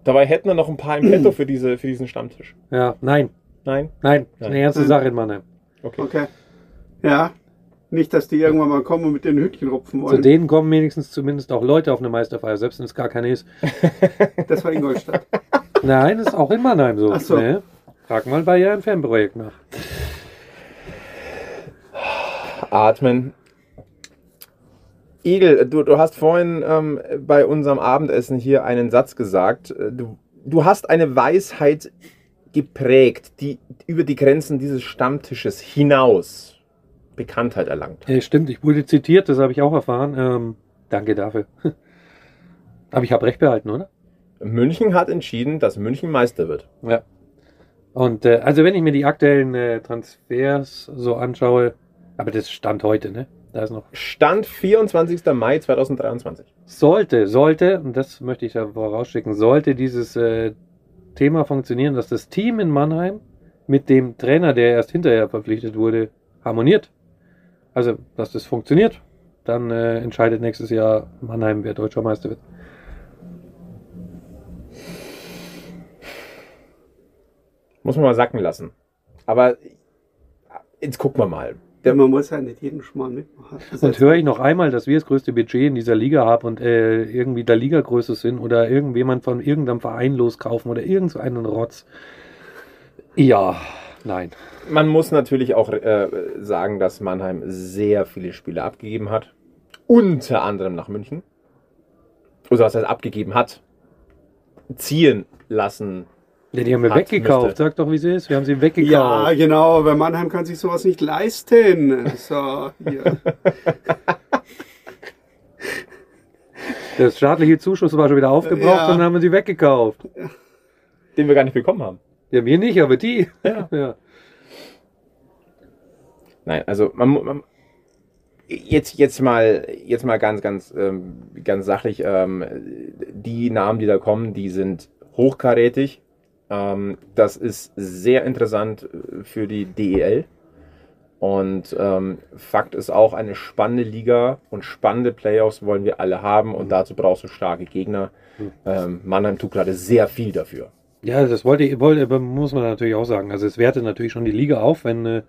Dabei hätten wir noch ein paar im Petto für, diese, für diesen Stammtisch. ja, nein, Nein? nein, ist Nein. eine ernste Nein. Sache in Mannheim. Okay. Okay. Ja. Nicht, dass die irgendwann mal kommen und mit den Hütchen rupfen Zu wollen. denen kommen wenigstens zumindest auch Leute auf eine Meisterfeier, selbst wenn es gar keine ist. [laughs] Das war Ingolstadt. Nein, ist auch in Mannheim so. Ach so. Ne? Frag mal bei Ihrem Fanprojekt nach. Atmen. Igel, du, du hast vorhin ähm, bei unserem Abendessen hier einen Satz gesagt. Du, du hast eine Weisheit geprägt, die über die Grenzen dieses Stammtisches hinaus Bekanntheit erlangt. Ja, stimmt, ich wurde zitiert, das habe ich auch erfahren. Ähm, danke dafür. [laughs] Aber ich habe recht behalten, oder? München hat entschieden, dass München Meister wird. Ja. Und äh, also wenn ich mir die aktuellen äh, Transfers so anschaue, aber das stand heute, ne? Da ist noch. Stand 24. Mai 2023. Sollte, sollte, und das möchte ich da vorausschicken, sollte dieses äh, Thema funktionieren, dass das Team in Mannheim mit dem Trainer, der erst hinterher verpflichtet wurde, harmoniert. Also, dass das funktioniert, dann äh, entscheidet nächstes Jahr Mannheim, wer deutscher Meister wird. Muss man mal sacken lassen. Aber jetzt gucken wir mal. Ja, man muss ja nicht jeden Schmarrn mitmachen. Das Und höre ich noch einmal, dass wir das größte Budget in dieser Liga haben und äh, irgendwie der Ligagröße sind oder irgendjemand von irgendeinem Verein loskaufen oder irgend so einen Rotz. Ja, nein. Man muss natürlich auch äh, sagen, dass Mannheim sehr viele Spiele abgegeben hat. Unter anderem nach München. Oder was heißt abgegeben hat. Ziehen lassen. Ja, die haben wir Hat, weggekauft. müsste. Sag doch, wie es ist. Wir haben sie weggekauft. ja, genau, aber Mannheim kann sich sowas nicht leisten. So, hier. [laughs] Der staatliche Zuschuss war schon wieder aufgebraucht Ja. und dann haben wir sie weggekauft. Den wir gar nicht bekommen haben. Ja, wir nicht, aber die. Ja. [laughs] ja. Nein, also man, man jetzt jetzt mal jetzt mal ganz ganz ähm, ganz sachlich ähm, die Namen, die da kommen, die sind hochkarätig. Ähm, das ist sehr interessant äh, für die DEL. Und ähm, Fakt ist auch, eine spannende Liga und spannende Playoffs wollen wir alle haben und dazu brauchst du starke Gegner. Ähm, Mannheim tut gerade sehr viel dafür. Ja, das wollte ich, wollte, muss man natürlich auch sagen. Also es wertet natürlich schon die Liga auf, wenn äh,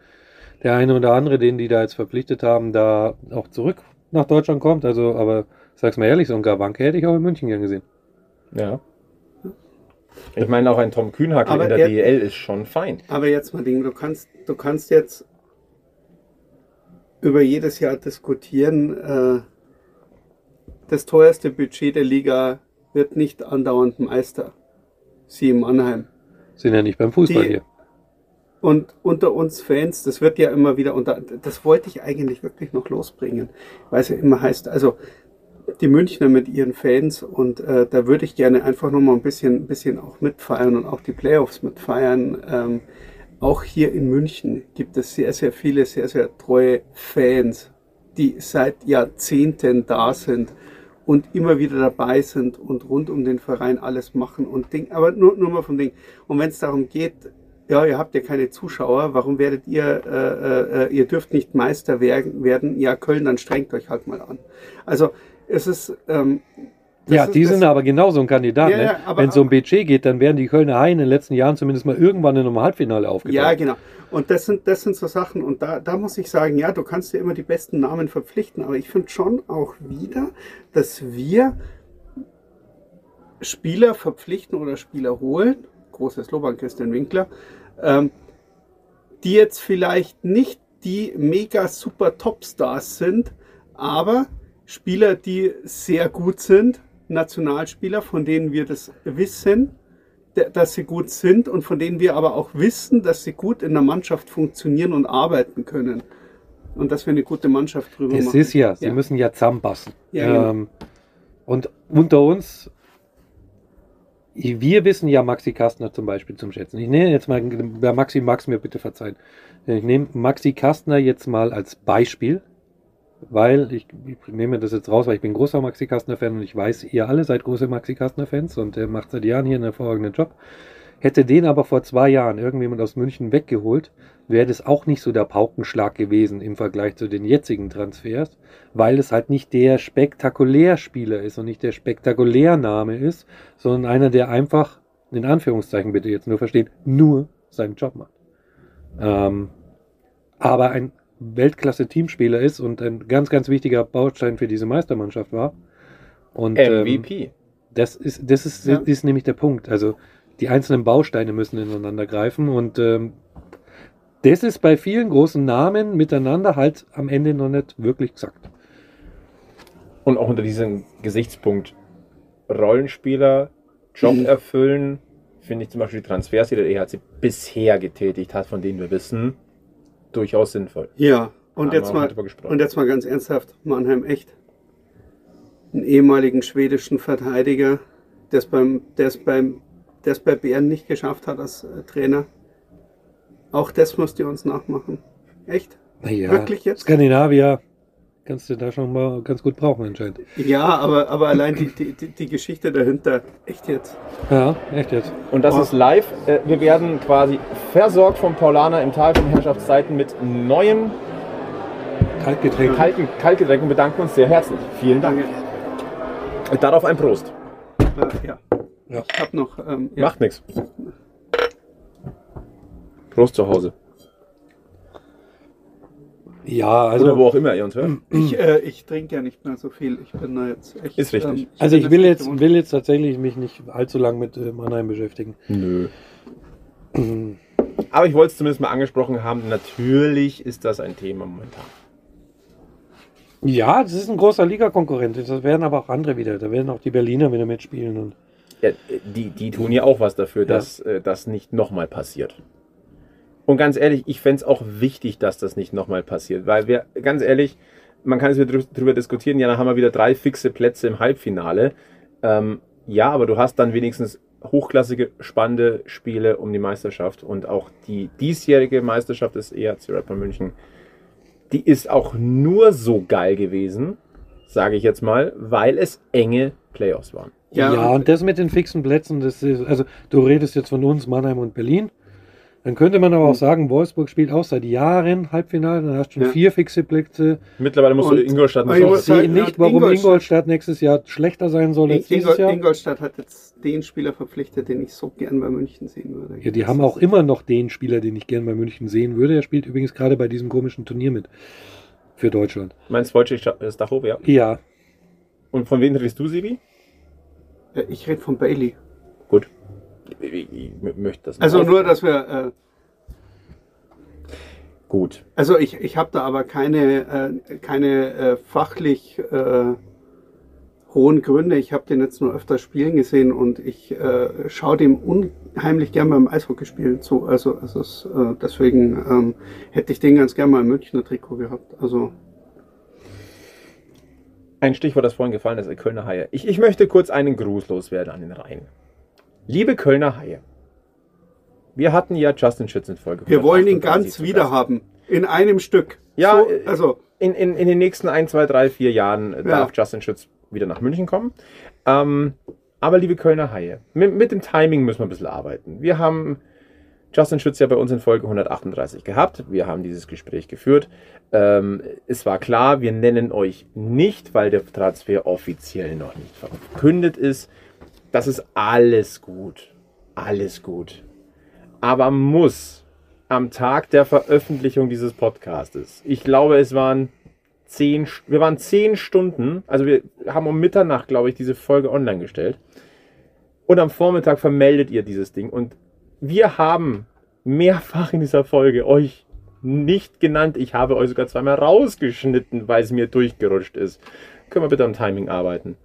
der eine oder andere, den die da jetzt verpflichtet haben, da auch zurück nach Deutschland kommt. Also, aber sag's mal ehrlich, so ein Gawanke hätte ich auch in München gern gesehen. Ja. Ich meine, auch ein Tom Kühnhackl Aber in der er- DEL ist schon fein. Aber jetzt mal Ding, du kannst, du kannst jetzt über jedes Jahr diskutieren. Äh, das teuerste Budget der Liga wird nicht andauernd Meister. Sie in Mannheim. Sind ja nicht beim Fußball Die- hier. Und unter uns Fans, das wird ja immer wieder unter, das wollte ich eigentlich wirklich noch losbringen, weil es ja immer heißt, also die Münchner mit ihren Fans und äh, da würde ich gerne einfach noch mal ein bisschen, ein bisschen auch mitfeiern und auch die Playoffs mitfeiern. Ähm, auch hier in München gibt es sehr, sehr viele, sehr, sehr treue Fans, die seit Jahrzehnten da sind und immer wieder dabei sind und rund um den Verein alles machen und Ding, aber nur, nur mal vom Ding. Und wenn es darum geht, ja, ihr habt ja keine Zuschauer, warum werdet ihr, äh, äh, ihr dürft nicht Meister werden, werden, ja, Köln, dann strengt euch halt mal an. Also, es ist, ähm, Ja, ist- die sind aber genauso ein Kandidat. Ja, ne? ja, aber- Wenn es um Budget geht, dann wären die Kölner Haien in den letzten Jahren zumindest mal irgendwann in einem Halbfinale aufgetaucht. Ja, genau. Und das sind, das sind so Sachen, und da, da muss ich sagen, ja, du kannst dir immer die besten Namen verpflichten, aber ich finde schon auch wieder, dass wir Spieler verpflichten oder Spieler holen, großes Lob an Christian Winkler, ähm, die jetzt vielleicht nicht die mega super Topstars sind, aber Spieler, die sehr gut sind, Nationalspieler, von denen wir das wissen, dass sie gut sind und von denen wir aber auch wissen, dass sie gut in der Mannschaft funktionieren und arbeiten können. Und dass wir eine gute Mannschaft drüber Es machen. ist ja, sie Ja. müssen ja zusammenpassen. Ja, genau. ähm, und unter uns, wir wissen ja Maxi Kastner zum Beispiel zum Schätzen. Ich nehme jetzt mal, Maxi Max mir bitte verzeihen. Ich nehme Maxi Kastner jetzt mal als Beispiel, weil ich, ich nehme das jetzt raus, weil ich bin großer Maxi Kastner-Fan und ich weiß, ihr alle seid große Maxi Kastner-Fans und er macht seit Jahren hier einen hervorragenden Job. Hätte den aber vor zwei Jahren irgendjemand aus München weggeholt, wäre das auch nicht so der Paukenschlag gewesen im Vergleich zu den jetzigen Transfers, weil es halt nicht der Spektakulärspieler ist und nicht der Spektakulärname ist, sondern einer, der einfach, in Anführungszeichen bitte jetzt nur verstehen, nur seinen Job macht. Ähm, aber ein Weltklasse-Teamspieler ist und ein ganz, ganz wichtiger Baustein für diese Meistermannschaft war. Und, ähm, MVP. das ist, das ist, Ja. das ist nämlich der Punkt. Also die einzelnen Bausteine müssen ineinander greifen und ähm, das ist bei vielen großen Namen miteinander halt am Ende noch nicht wirklich gesagt. Und auch unter diesem Gesichtspunkt Rollenspieler, Job Mhm. erfüllen, finde ich zum Beispiel die Transfers, die der EHC bisher getätigt hat, von denen wir wissen, durchaus sinnvoll. Ja, und Haben jetzt mal und jetzt mal ganz ernsthaft, Mannheim echt. Einen ehemaligen schwedischen Verteidiger, der es beim, beim, bei Bären nicht geschafft hat als äh, Trainer. Auch das müsst ihr uns nachmachen. Echt? Naja, Wirklich jetzt? Skandinavier kannst du da schon mal ganz gut brauchen anscheinend. Ja, aber, aber allein die, die, die, die Geschichte dahinter. Echt jetzt? Ja, echt jetzt. Und das Oh. ist live. Äh, Wir werden quasi versorgt vom Paulaner im Tal von Herrschaftszeiten mit neuen Kaltgetränk. kalten Kaltgetränken. Bedanken uns sehr herzlich. Vielen Dank. Danke. Und darauf ein Prost. Äh, ja. Ja. Ich habe noch. Ähm, ja. Macht nichts. Prost zu Hause. Ja, Oder also wo auch immer ihr uns hört. Ich, äh, ich trinke ja nicht mehr so viel. Ich bin da jetzt echt. Ist richtig. Also bin ich will das jetzt, gewohnt. will jetzt tatsächlich mich nicht allzu lang mit äh, Mannheim beschäftigen. Nö. [clears throat] Aber ich wollte es zumindest mal angesprochen haben. Natürlich ist das ein Thema momentan. Ja, das ist ein großer Ligakonkurrent. Das werden aber auch andere wieder. Da werden auch die Berliner wieder mitspielen. Und Ja, die, die tun ja auch was dafür, Ja. dass äh, das nicht nochmal passiert. Und ganz ehrlich, ich fände es auch wichtig, dass das nicht nochmal passiert. Weil wir, ganz ehrlich, man kann es wieder drü- drüber diskutieren, ja, dann haben wir wieder drei fixe Plätze im Halbfinale. Ähm, ja, aber du hast dann wenigstens hochklassige, spannende Spiele um die Meisterschaft. Und auch die diesjährige Meisterschaft des EHC Rapper München, die ist auch nur so geil gewesen, sage ich jetzt mal, weil es enge Playoffs waren. ja, Ja, und das mit den fixen Plätzen, das ist, also du redest jetzt von uns, Mannheim und Berlin. Dann könnte man aber auch sagen, Wolfsburg spielt auch seit Jahren Halbfinale, dann hast du schon Ja. vier fixe Plätze. Mittlerweile musst du Und- Ingolstadt Aber nicht ich sehe nicht, warum Ingolstadt- Ingolstadt nächstes Jahr schlechter sein soll als dieses Jahr. Ingolstadt hat jetzt den Spieler verpflichtet, den ich so gern bei München sehen würde. Ja, die haben auch immer noch den Spieler, den ich gern bei München sehen würde. Er spielt übrigens gerade bei diesem komischen Turnier mit. Für Deutschland. Meinst Wojciech Stachow, ja. Ja, Und von wem redest du, Sibi? Äh, Ich rede von Bailey. Gut. Ich, möchte das Also nur, dass wir. Äh, Gut. also ich, ich habe da aber keine, äh, keine äh, fachlich äh, hohen Gründe. Ich habe den jetzt nur öfter spielen gesehen und ich äh, schaue dem unheimlich gern beim Eishockeyspielen zu. Also, also es, äh, deswegen ähm, hätte ich den ganz gern mal im Münchner Trikot gehabt. Also Ein Stichwort, das vorhin gefallen ist, Kölner Haie. Ich, ich möchte kurz einen Gruß loswerden an den Rhein. Liebe Kölner Haie, wir hatten ja Justin Schütz in Folge. wir wollen ihn 138 ganz wieder haben. In einem Stück. Ja, so, äh, also In, in, in den nächsten 1, 2, 3, 4 Jahren äh, darf Justin Schütz wieder nach München kommen. Ähm, aber liebe Kölner Haie, mit, mit dem Timing müssen wir ein bisschen arbeiten. Wir haben Justin Schütz ja bei uns in Folge 138 gehabt. Wir haben dieses Gespräch geführt. Ähm, es war klar, wir nennen euch nicht, weil der Transfer offiziell noch nicht verkündet ist. Das ist alles gut. Alles gut. Aber muss am Tag der Veröffentlichung dieses Podcastes, ich glaube, es waren zehn, wir waren zehn Stunden, also wir haben um Mitternacht, glaube ich, diese Folge online gestellt. Und am Vormittag vermeldet ihr dieses Ding. Und wir haben mehrfach in dieser Folge euch nicht genannt. Ich habe euch sogar zweimal rausgeschnitten, weil es mir durchgerutscht ist. Können wir bitte am Timing arbeiten.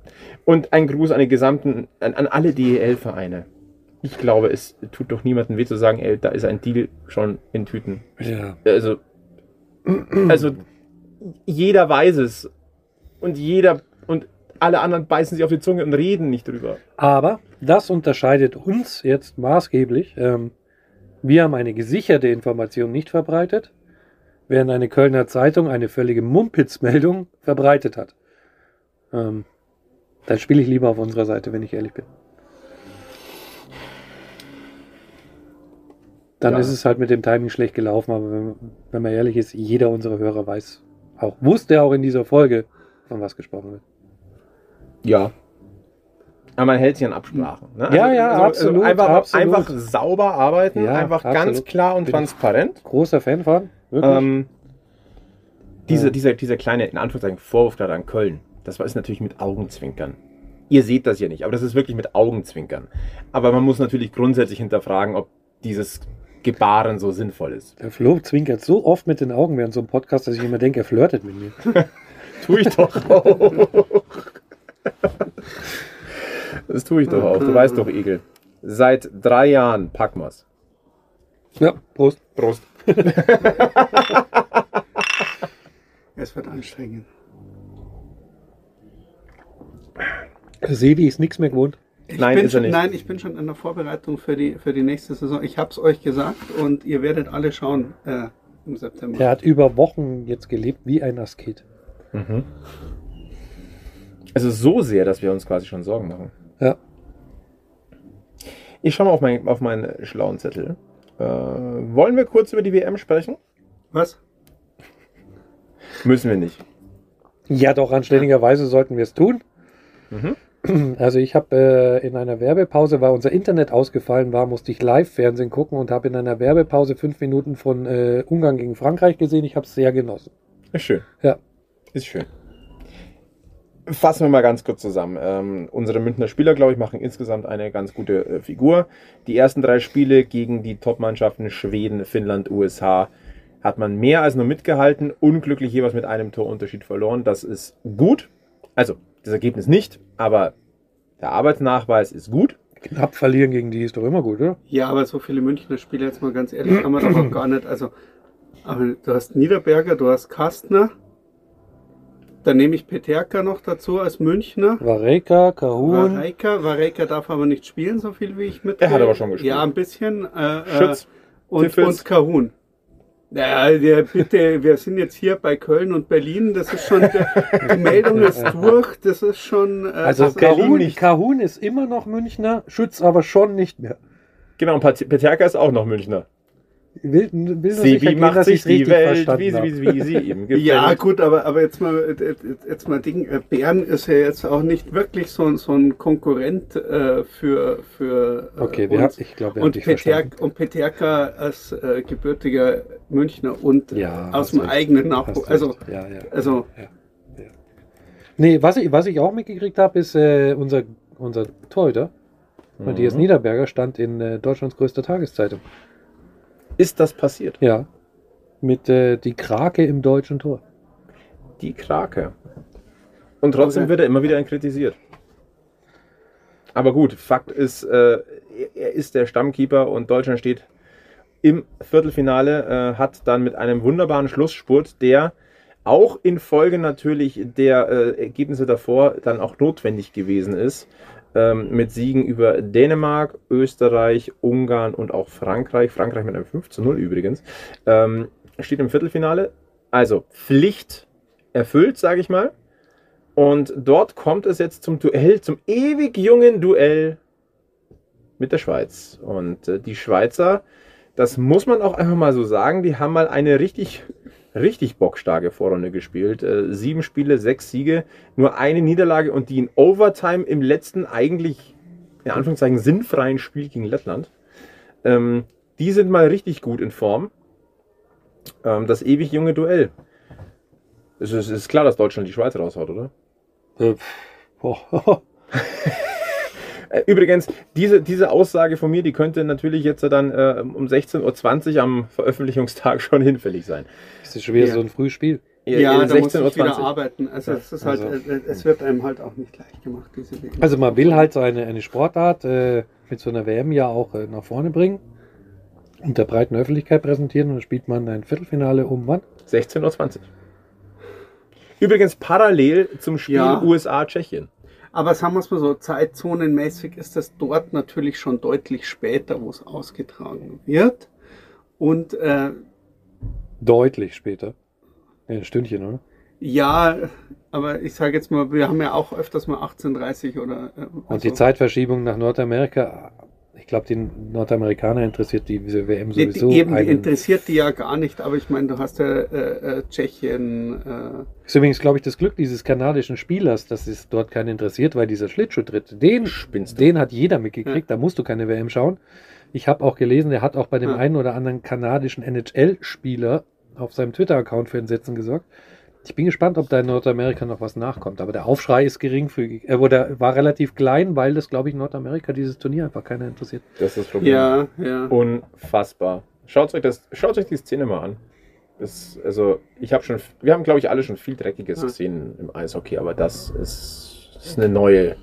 Und ein Gruß an die gesamten, an, an alle DEL-Vereine. Ich glaube, es tut doch niemandem weh zu sagen, ey, da ist ein Deal schon in Tüten. ja. Also, also jeder weiß es. Und jeder und alle anderen beißen sich auf die Zunge und reden nicht drüber. Aber das unterscheidet uns jetzt maßgeblich. Ähm, wir haben eine gesicherte Information nicht verbreitet, während eine Kölner Zeitung eine völlige Mumpitz-Meldung verbreitet hat. Ähm, dann spiele ich lieber auf unserer Seite, wenn ich ehrlich bin. Dann Ja. ist es halt mit dem Timing schlecht gelaufen, aber wenn, wenn man ehrlich ist, jeder unserer Hörer weiß auch, wusste auch in dieser Folge, von was gesprochen wird. Ja. Aber man hält sich an Absprachen. Ne? Ja, ja, absolut, einfach, absolut. einfach sauber arbeiten, Ja, einfach ganz absolut. klar und Bin transparent. Großer Fan von, wirklich. Ähm, diese, Ja. dieser, dieser kleine, in Anführungszeichen, Vorwurf gerade an Köln, das war ist natürlich mit Augenzwinkern. Ihr seht das ja nicht, aber das ist wirklich mit Augenzwinkern. Aber man muss natürlich grundsätzlich hinterfragen, ob dieses Gebaren so sinnvoll ist. Der Flo zwinkert so oft mit den Augen während so einem Podcast, dass ich immer denke, er flirtet mit mir. [laughs] Tue ich doch auch. Das tue ich doch auch. Du weißt doch, Egel. Seit drei Jahren packen wir's. Ja, Prost. Prost. [laughs] Es wird anstrengend. Sebi ist nichts mehr gewohnt. Ich Nein, ist er nicht. Nein, ich bin schon in der Vorbereitung für die, für die nächste Saison. Ich habe es euch gesagt und ihr werdet alle schauen äh, im September. Er hat über Wochen jetzt gelebt wie ein Asket. Also so sehr, dass wir uns quasi schon Sorgen machen. Ja. Ich schaue mal auf, mein, auf meinen schlauen Zettel. Äh, wollen wir kurz über die WM sprechen? Was? Müssen wir nicht. Ja, doch, anständigerweise sollten wir es tun. [clears throat] Also ich habe äh, in einer Werbepause, weil unser Internet ausgefallen war, musste ich Live-Fernsehen gucken und habe in einer Werbepause fünf Minuten von äh, Ungarn gegen Frankreich gesehen. Ich habe es sehr genossen. Ist schön. Ja. Ist schön. Fassen wir mal ganz kurz zusammen. Ähm, unsere Münchner Spieler, glaube ich, machen insgesamt eine ganz gute äh, Figur. Die ersten drei Spiele gegen die Top-Mannschaften Schweden, Finnland, USA hat man mehr als nur mitgehalten. Unglücklich jeweils mit einem Torunterschied verloren. Das ist gut. Also, das Ergebnis nicht, aber der Arbeitsnachweis ist gut. Knapp verlieren gegen die ist doch immer gut, oder? Ja, aber so viele Münchner Spiele, jetzt mal ganz ehrlich, kann man doch auch gar nicht. Also, aber du hast Niederberger, du hast Kastner. Dann nehme ich Peterka noch dazu als Münchner. Vareka, Kahun, Vareika. Vareika darf aber nicht spielen, so viel wie ich mit. Er hat aber schon gespielt. Ja, ein bisschen. Äh, Schütz, äh, und, Tiffels. und Kahun. Ja, der, bitte, wir sind jetzt hier bei Köln und Berlin. Das ist schon, die Meldung ist durch. Das ist schon. Äh, Also Kahun, nicht. Kahun ist immer noch Münchner, Schütz aber schon nicht mehr. Genau, und Peterka ist auch noch Münchner. Will, will Sebi gehen, macht dass sich die Welt, wie, sie- wie, sie- wie sie ihm [laughs] gefällt. Ja, gut, aber, aber jetzt mal, jetzt mal Ding, äh, Bern ist ja jetzt auch nicht wirklich so, ein- so ein Konkurrent äh, für, für äh, Okay, wir uns. haben- ich glaube, wir haben und, dich Peter, und Peterka als äh, gebürtiger Münchner und äh, Ja, aus dem recht. eigenen Nachwuchs. recht. Also, ja, ja. also Nee, was ich, was ich auch mitgekriegt habe, ist äh, unser, unser Torhüter, Matthias Mhm. Niederberger, stand in äh, Deutschlands größter Tageszeitung. Ist das passiert? Ja. Mit äh, die Krake im deutschen Tor. Die Krake. Und trotzdem Okay. wird er immer wieder kritisiert. Aber gut, Fakt ist, äh, er ist der Stammkeeper und Deutschland steht im Viertelfinale, äh, hat dann mit einem wunderbaren Schlussspurt, der auch infolge natürlich der äh, Ergebnisse davor dann auch notwendig gewesen ist, ähm, mit Siegen über Dänemark, Österreich, Ungarn und auch Frankreich. Frankreich mit einem 5 zu 0 übrigens. Ähm, steht im Viertelfinale. Also Pflicht erfüllt, sage ich mal. Und dort kommt es jetzt zum Duell, zum ewig jungen Duell mit der Schweiz. Und äh, die Schweizer, das muss man auch einfach mal so sagen, die haben mal eine richtig, richtig bockstarke Vorrunde gespielt. Äh, sieben Spiele, sechs Siege, nur eine Niederlage und die in Overtime im letzten eigentlich, in Anführungszeichen, sinnfreien Spiel gegen Lettland. Ähm, die sind mal richtig gut in Form. Ähm, das ewig junge Duell. Es ist, es ist klar, dass Deutschland die Schweiz raushaut, oder? Äh, boah. [laughs] Äh, Übrigens, diese, diese Aussage von mir, die könnte natürlich jetzt dann äh, um 16.20 Uhr am Veröffentlichungstag schon hinfällig sein. das ist schon wieder Ja. so ein Frühspiel. Äh, ja, äh, da muss ich 16:20 wieder arbeiten. Also, es ist halt, Also- es wird einem halt auch nicht leicht gemacht, diese WM. Also man will halt so eine, eine Sportart äh, mit so einer WM ja auch äh, nach vorne bringen und der breiten Öffentlichkeit präsentieren und dann spielt man ein Viertelfinale um wann? 16.20 Uhr. Übrigens parallel zum Spiel Ja. USA-Tschechien. Aber sagen wir es mal so, zeitzonenmäßig ist das dort natürlich schon deutlich später, wo es ausgetragen wird. Und äh, Deutlich später. Ja, ein Stündchen, oder? ja, aber ich sage jetzt mal, wir haben ja auch öfters mal 18.30 oder. Äh, Und die Zeitverschiebung nach Nordamerika ich glaube, die Nordamerikaner interessiert die diese WM sowieso. die, eben, die einen- interessiert die ja gar nicht, aber ich meine, du hast ja äh, äh, Tschechien, äh, ist übrigens, glaube ich, das Glück dieses kanadischen Spielers, dass es dort keinen interessiert, weil dieser Schlittschuhtritt, den, Spinnst du. den hat jeder mitgekriegt, da musst du keine WM schauen. Ich habe auch gelesen, er hat auch bei dem Ja. einen oder anderen kanadischen NHL-Spieler auf seinem Twitter-Account für Entsetzen gesorgt. Ich bin gespannt, ob da in Nordamerika noch was nachkommt. Aber der Aufschrei ist geringfügig. Er wurde, war relativ klein, weil das, glaube ich, in Nordamerika dieses Turnier einfach keiner interessiert. Das ist das Problem. ja, ja. Unfassbar. Schaut euch das, schaut euch die Szene mal an. Das, also, ich habe schon, wir haben, glaube ich, alle schon viel Dreckiges Ja. gesehen im Eishockey, aber das ist, das ist eine neue,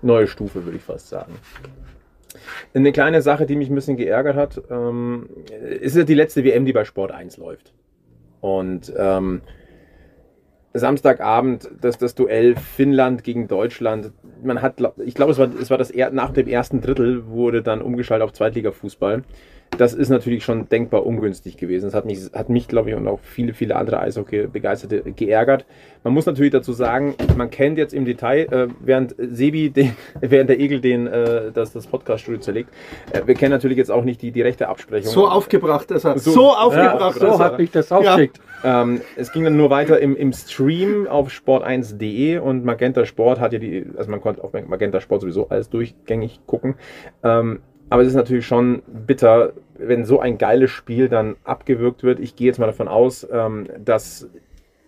neue Stufe, würde ich fast sagen. Eine kleine Sache, die mich ein bisschen geärgert hat, ähm, ist ja die letzte WM, die bei Sport 1 läuft. Und ähm, Samstagabend das, das Duell Finnland gegen Deutschland. Man hat, ich glaube, es war, es war das nach dem ersten Drittel wurde dann umgeschaltet auf Zweitliga-Fußball. Das ist natürlich schon denkbar ungünstig gewesen. Das hat mich, hat mich glaube ich, und auch viele, viele andere Eishockey-Begeisterte geärgert. Man muss natürlich dazu sagen, man kennt jetzt im Detail, äh, während Sebi, den, [laughs] während der Egel den, äh, das, das Podcast-Studio zerlegt, äh, wir kennen natürlich jetzt auch nicht die, die rechte Absprechung. So aufgebracht ist er. So- So, Ja, aufgebracht so ist hat er. mich das aufgeregt. Ähm, es ging dann nur weiter im, im Stream auf sport1.de und Magenta Sport hat ja die, also man konnte auf Magenta Sport sowieso alles durchgängig gucken. Ähm, aber es ist natürlich schon bitter, wenn so ein geiles Spiel dann abgewürgt wird. Ich gehe jetzt mal davon aus, ähm, dass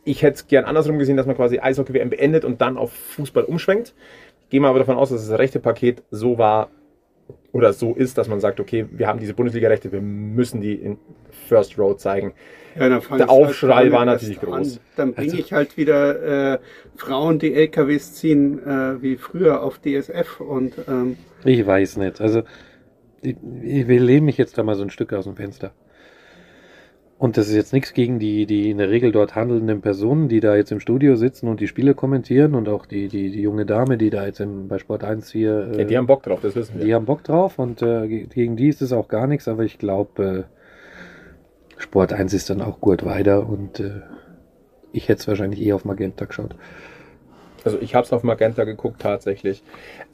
ich hätte es gern andersrum gesehen, dass man quasi Eishockey-WM beendet und dann auf Fußball umschwenkt. Ich gehe mal aber davon aus, dass das rechte Paket so war oder so ist, dass man sagt, okay, wir haben diese Bundesliga-Rechte, wir müssen die in First Row zeigen. Ja, Der ich halt Aufschrei damit war natürlich an. groß. Dann bringe ich halt wieder äh, Frauen, die LKWs ziehen, äh, wie früher auf DSF und ähm, Ich weiß nicht. Also, ich, ich will lehne mich jetzt da mal so ein Stück aus dem Fenster. Und das ist jetzt nichts gegen die, die in der Regel dort handelnden Personen, die da jetzt im Studio sitzen und die Spiele kommentieren und auch die, die, die junge Dame, die da jetzt im, bei Sport 1 hier. Ja, die haben Bock drauf, das wissen wir. die haben Bock drauf und äh, ge- gegen die ist es auch gar nichts, aber ich glaube, äh, Sport 1 ist dann auch gut weiter und äh, ich hätte es wahrscheinlich eh auf Magenta geschaut. Also ich habe es auf Magenta geguckt tatsächlich.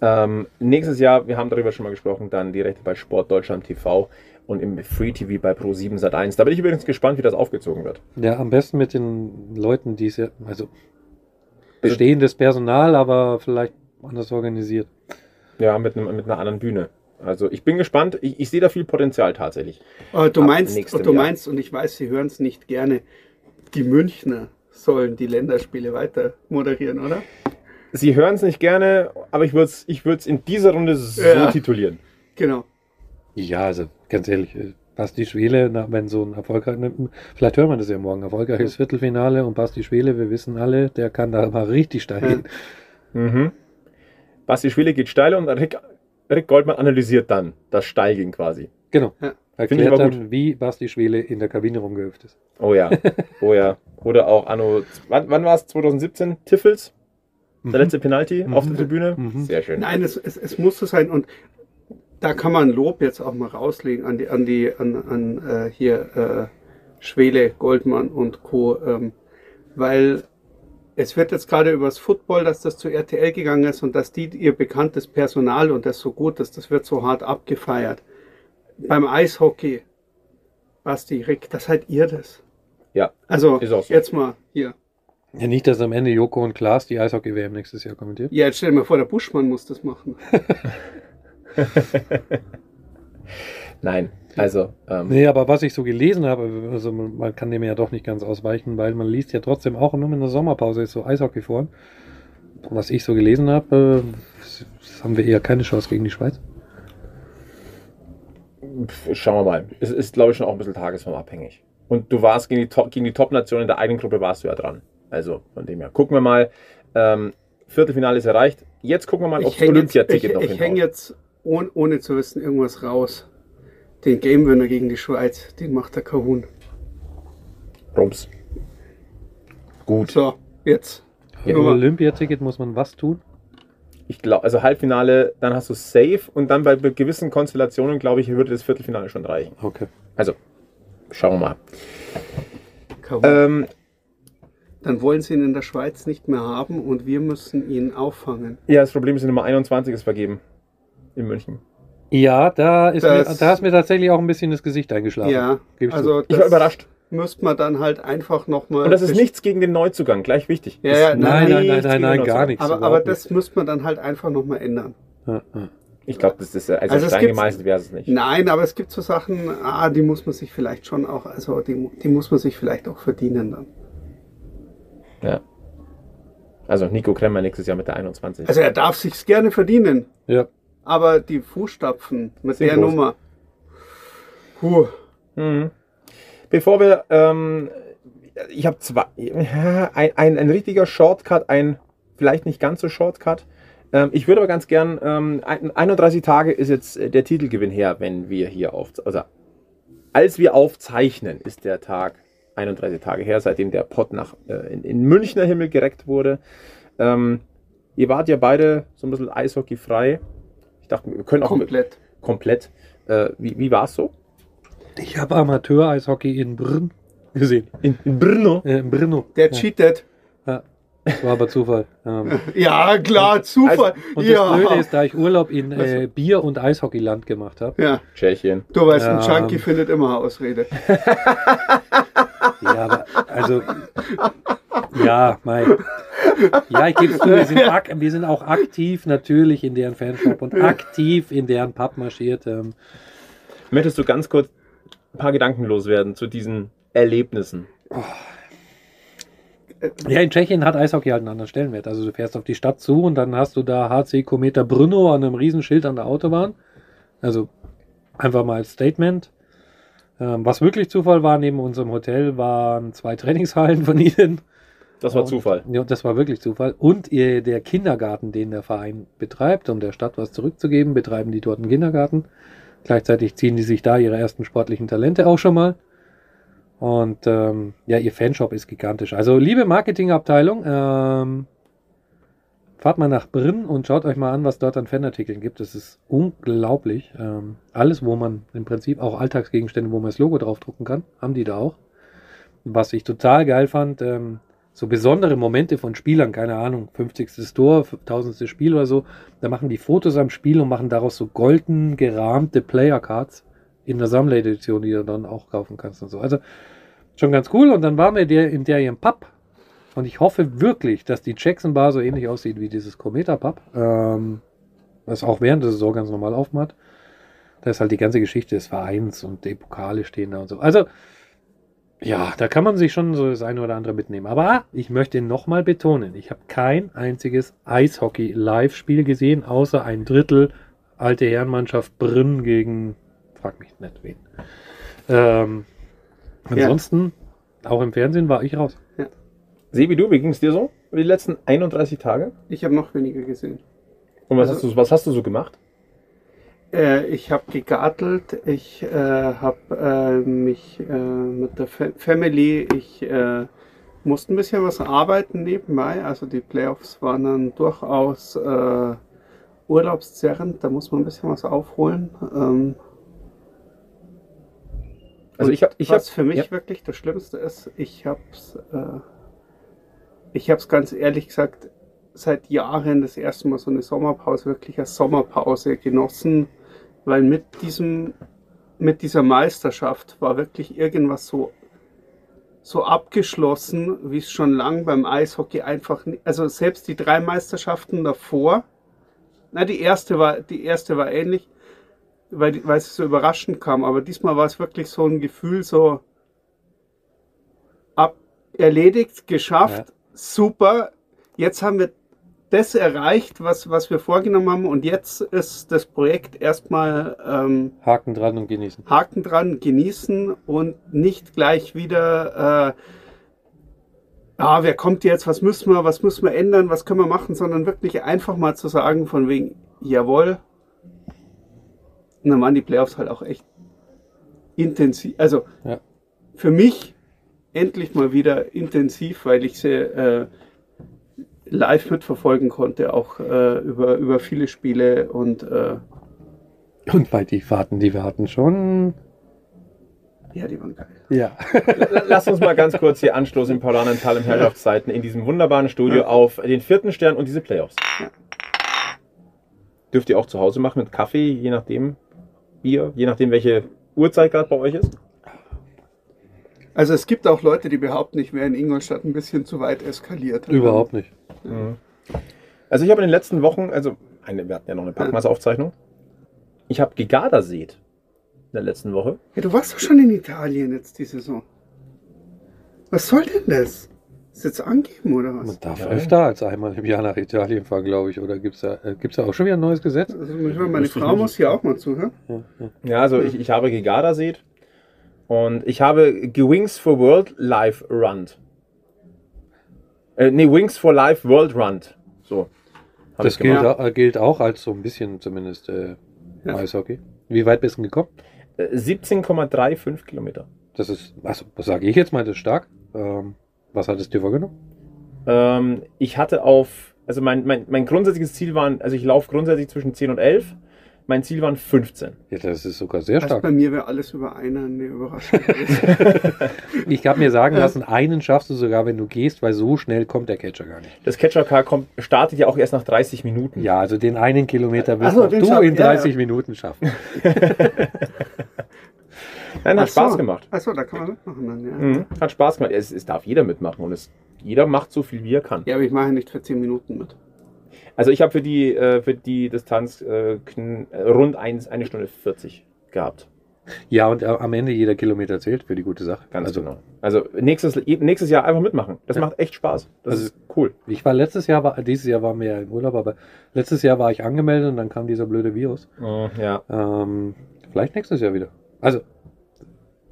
Ähm, nächstes Jahr, wir haben darüber schon mal gesprochen, dann die Rechte bei Sport Deutschland TV und im Free TV bei Pro7 Sat1. Da bin ich übrigens gespannt, wie das aufgezogen wird. Ja, am besten mit den Leuten, die es ja, also bestehendes Personal, aber vielleicht anders organisiert. Ja, mit, einem, mit einer anderen Bühne. Also ich bin gespannt. Ich, ich sehe da viel Potenzial tatsächlich. äh, du meinst, du Jahr. meinst, und ich weiß, sie hören es nicht gerne, die Münchner sollen die Länderspiele weiter moderieren, oder? Sie hören es nicht gerne, aber ich würde es ich würd's in dieser Runde so Ja. titulieren. Genau. Ja, also ganz ehrlich, äh, Basti Schwele, wenn so ein erfolgreiches, vielleicht hören wir das ja morgen, erfolgreiches Viertelfinale und Basti Schwele, wir wissen alle, der kann da mal richtig steil Ja. gehen. Mhm. Basti Schwele geht steil und Rick, Rick Goldmann analysiert dann das Steilgehen quasi. Genau. Ja. Finde ich Erklärt dann, wie Basti Schwele in der Kabine rumgehüpft ist. Oh ja, oh ja. [laughs] Oder auch Anno, wann, wann war es? 2017? Tiffels? Der letzte Penalty auf der Tribüne? Mhm. Sehr schön. Nein, es, es, es muss so sein und da kann man Lob jetzt auch mal rauslegen an die, an die, an, an äh, hier äh, Schwele, Goldmann und Co. Ähm, weil es wird jetzt gerade über das Football, dass das zu RTL gegangen ist und dass die ihr bekanntes Personal und das so gut ist, das wird so hart abgefeiert. Beim Eishockey, Basti, Rick, das seid ihr das. Ja, Also Ist auch so. jetzt mal hier. Ja, nicht, dass am Ende Joko und Klaas die Eishockey-WM nächstes Jahr kommentiert. Ja, jetzt stell dir mal vor, der Buschmann muss das machen. [laughs] nein. Also, ähm, Nee, aber was ich so gelesen habe, also man, kann dem ja doch nicht ganz ausweichen, weil man liest ja trotzdem auch nur in der Sommerpause ist so Eishockey vor. Was ich so gelesen habe, äh, haben wir eher keine Chance gegen die Schweiz. schauen wir mal. Es ist, glaube ich, schon auch ein bisschen tagesformabhängig. Und du warst gegen die, Top- gegen die Top-Nation in der eigenen Gruppe, warst du ja dran. Also, von dem her. Gucken wir mal. Ähm, Viertelfinale ist erreicht. Jetzt gucken wir mal, ob Ich das hänge jetzt, ich, Olympiaticket noch ich häng hinhaut. jetzt ohne, ohne zu wissen irgendwas raus. Den Game Winner gegen die Schweiz, den macht der Kahun. Rums. Gut. So, jetzt. Im Nummer- Olympiaticket muss man was tun? Ich glaube, also Halbfinale, dann hast du Safe und dann bei gewissen Konstellationen, glaube ich, würde das Viertelfinale schon reichen. Okay. Also, schauen wir mal. Ähm, Dann wollen sie ihn in der Schweiz nicht mehr haben und wir müssen ihn auffangen. ja, das Problem ist, die Nummer 21 ist vergeben. In München. Ja, da ist, mir, Das- da ist mir tatsächlich auch ein bisschen das Gesicht eingeschlafen. Ja, ich also Ich war überrascht. müsste man dann halt einfach nochmal. Und das ist nichts gegen den Neuzugang, gleich wichtig. Ja, ja, Nein, nein, nein, nein, den nein, gar nichts. Aber, aber das müsste man dann halt einfach nochmal ändern. Ja, ja. Ich glaube, das ist also, Also Stein gemeißelt wäre es nicht. Nein, aber es gibt so Sachen, ah, die muss man sich vielleicht schon auch, also die, die muss man sich vielleicht auch verdienen dann. Ja. Also Nico Kremmer nächstes Jahr mit der 21. Also er darf sich's gerne verdienen, ja. aber die Fußstapfen mit Sind der groß. Nummer. Puh. Mhm. Bevor wir, ähm, ich habe zwei, ja, [laughs] ein, ein, ein richtiger Shortcut, ein vielleicht nicht ganz so Shortcut. Ähm, ich würde aber ganz gern, ähm, ein- 31 Tage ist jetzt äh, der Titelgewinn her, wenn wir hier auf, also als wir aufzeichnen, ist der Tag 31 Tage her, seitdem der Pott nach äh, in, in Münchner Himmel gereckt wurde. Ähm, ihr wart ja beide so ein bisschen Eishockey frei. Ich dachte, wir können auch Komplett. komplett. Äh, wie wie war es so? Ich habe Amateur-Eishockey in Brünn gesehen. In, in Brno. Äh, in Brno. Der ja. cheatet. Das war aber Zufall. Ähm, [laughs] Ja, klar, Zufall. und ja. das Blöde ist, da ich Urlaub in äh, Bier- und Eishockeyland gemacht habe. ja, Tschechien. du weißt, ein Ja. Junkie findet immer Ausrede. Ja, aber also. Ja, mein. Ja, ich gebe es zu, wir sind, ak wir sind auch aktiv natürlich in deren Fanshop und aktiv in deren Pub marschiert. Ähm, Möchtest du ganz kurz ein paar Gedanken loswerden zu diesen Erlebnissen? Ja, in Tschechien hat Eishockey halt einen anderen Stellenwert. Also du fährst auf die Stadt zu und dann hast du da HC Kometer Brno an einem Riesenschild an der Autobahn. Also einfach mal als Statement. Ähm, was wirklich Zufall war, neben unserem Hotel waren zwei [laughs] Trainingshallen von ihnen. Das war Und- Zufall. Ja, das war wirklich Zufall. Und ihr, der Kindergarten, den der Verein betreibt, um der Stadt was zurückzugeben, betreiben die dort einen Kindergarten. Gleichzeitig ziehen die sich da ihre ersten sportlichen Talente auch schon mal. Und ähm, ja, ihr Fanshop ist gigantisch. Also liebe Marketingabteilung, ähm, fahrt mal nach Brünn und schaut euch mal an, was dort an Fanartikeln gibt. Das ist unglaublich. Ähm, alles, wo man im Prinzip auch Alltagsgegenstände, wo man das Logo draufdrucken kann, haben die da auch. Was ich total geil fand, ähm, so besondere Momente von Spielern, keine Ahnung, 50. Tor, 1000. Spiel oder so, da machen die Fotos am Spiel und machen daraus so golden gerahmte Player Cards in der Sammler-Edition, die du dann auch kaufen kannst und so. Also schon ganz cool. Und dann waren wir der, in der ihrem Pub. Und ich hoffe wirklich, dass die Jackson Bar so ähnlich aussieht wie dieses Cometa Pub. Ähm, das auch während der Saison ganz normal aufmacht. Da ist halt die ganze Geschichte des Vereins und die Pokale stehen da und so. Also, ja, da kann man sich schon so das eine oder andere mitnehmen. Aber ich möchte nochmal betonen, ich habe kein einziges Eishockey-Live-Spiel gesehen, außer ein Drittel alte Herrenmannschaft Brünn gegen, frag mich nicht wen. Ähm, ansonsten, auch im Fernsehen war ich raus. Sebi, du, wie ging es dir so über die letzten 31 Tage? Ich habe noch weniger gesehen. Und was, Also- hast, du, was hast du so gemacht? Äh, ich habe gegartelt, ich äh, habe äh, mich äh, mit der Fa Family, ich äh, musste ein bisschen was arbeiten nebenbei. Also die Playoffs waren dann durchaus äh, urlaubszerrend, da muss man ein bisschen was aufholen. Ähm, Also und ich habe, ich was für mich ja. wirklich das Schlimmste ist, ich habe es, äh, ich habe es ganz ehrlich gesagt seit Jahren das erste Mal so eine Sommerpause wirklich als Sommerpause genossen, weil mit diesem, mit dieser Meisterschaft war wirklich irgendwas so so abgeschlossen, wie es schon lang beim Eishockey einfach, also selbst die drei Meisterschaften davor, na die erste war, die erste war ähnlich, weil, weil es so überraschend kam. Aber diesmal war es wirklich so ein Gefühl, so ab, erledigt, geschafft, Ja. super. Jetzt haben wir das erreicht, was, was wir vorgenommen haben. Und jetzt ist das Projekt erstmal ähm, Haken dran und genießen. Haken dran, genießen und nicht gleich wieder, äh, ah, wer kommt jetzt, was müssen wir, was müssen wir ändern, was können wir machen, sondern wirklich einfach mal zu sagen, von wegen, jawohl. Und dann waren die Playoffs halt auch echt intensiv. Also Ja. für mich endlich mal wieder intensiv, weil ich sie äh, live mitverfolgen konnte, auch äh, über, über viele Spiele und äh, Und bei die Fahrten, die wir hatten, schon. ja, die waren geil. Ja. Lass uns mal ganz kurz hier anstoßen im Paulanental im Herrschaftszeiten in diesem wunderbaren Studio auf den vierten Stern und diese Playoffs. Dürft ihr auch zu Hause machen mit Kaffee, je nachdem Bier, je nachdem welche Uhrzeit gerade bei euch ist? Also es gibt auch Leute, die behaupten, ich wäre in Ingolstadt ein bisschen zu weit eskaliert. Überhaupt nicht. Also ich habe in den letzten Wochen, also eine, wir hatten ja noch eine Packmaßaufzeichnung. Ich habe Gegardasät in der letzten Woche. Ja, du warst doch schon in Italien jetzt die Saison. Was soll denn das? Ist jetzt angeben oder Man was? darf Ja. öfter als einmal im Jahr nach Italien fahren, glaube ich. Oder gibt es da, äh, gibt's da auch schon wieder ein neues Gesetz? Also meine Frau nicht. muss hier auch mal zuhören. Ja, ja. Ja, also ich, ich habe Gegardasät und ich habe Wings for World Live Run. Äh, nee, Wings for Life World Run. So. Das gilt, äh, gilt auch als so ein bisschen zumindest äh, Ja. Eishockey. Wie weit bist du denn gekommen? Äh, 17,35 Kilometer. Das ist, also, was sage ich jetzt mal, das ist stark. Ähm, was hat es dir vorgenommen? Ähm, ich hatte auf, also mein, mein, mein grundsätzliches Ziel waren, also ich laufe grundsätzlich zwischen 10 und 11. Mein Ziel waren 15. Ja, das ist sogar sehr Also stark. bei mir wäre alles über einer eine Überraschung gewesen. [laughs] Ich habe mir sagen lassen, einen schaffst du sogar, wenn du gehst, weil so schnell kommt der Catcher gar nicht. Das Catcher Car kommt, startet ja auch erst nach 30 Minuten. Ja, also den einen Kilometer wirst so, du in ja, 30 ja. Minuten schaffen. [laughs] Nein, hat Ach so. Spaß gemacht. Achso, da kann man mitmachen dann, ja. Mhm. Hat Spaß gemacht. Es, es darf jeder mitmachen und es, jeder macht so viel, wie er kann. Ja, aber ich mache nicht für 10 Minuten mit. Also ich habe für die, äh, für die Distanz äh, kn- äh, rund eins, eine Stunde 40 gehabt. Ja, und äh, am Ende jeder Kilometer zählt für die gute Sache. Ganz also, genau. Also nächstes, nächstes Jahr einfach mitmachen. Das Ja. macht echt Spaß. Das Also- ist cool. Ich war letztes Jahr, war, dieses Jahr waren wir ja im Urlaub, aber letztes Jahr war ich angemeldet und dann kam dieser blöde Virus. Ja. Ähm, vielleicht nächstes Jahr wieder. Also,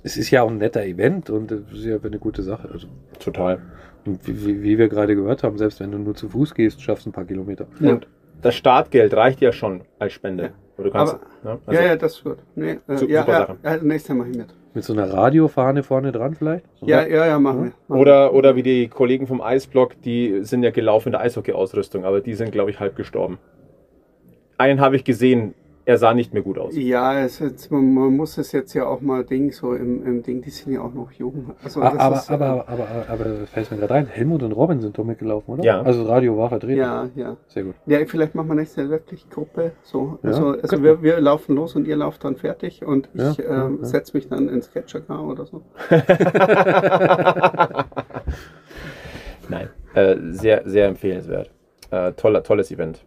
es ist ja auch ein netter Event und es ist ja eine gute Sache. Also, Total. und wie, wie, wie wir gerade gehört haben, selbst wenn du nur zu Fuß gehst, schaffst du ein paar Kilometer. Ja. Und das Startgeld reicht ja schon als Spende. Ja. Oder du kannst, Aber- ne? also, ja, ja, das ist gut. Nee, äh, Su- ja, super ja, Sache. ja, nächstes Mal mache ich mit. Mit so einer Radiofahne vorne dran vielleicht? So Ja, ja, ja, machen wir. Oder, oder wie die Kollegen vom Eisblock, die sind ja gelaufen in der Eishockey-Ausrüstung, aber die sind, glaube ich, halb gestorben. Einen habe ich gesehen, er sah nicht mehr gut aus. Ja, es ist jetzt, man, man muss es jetzt ja auch mal Ding, so im, im Ding, die sind ja auch noch jung. Also, Ah, das aber, ist, äh, aber, aber, aber, aber fällt mir gerade ein, Helmut und Robin sind doch mitgelaufen, oder? Ja. Also Radio war vertreten. Ja, ja. Sehr gut. Ja, vielleicht machen wir nächstes Jahr wirklich Gruppe. So. Ja, Also, also wir, wir laufen los und ihr lauft dann fertig und ich ja, ähm, ja. setze mich dann ins Catcher-Car oder so. [laughs] Nein, äh, sehr, sehr empfehlenswert. Äh, toller, tolles Event.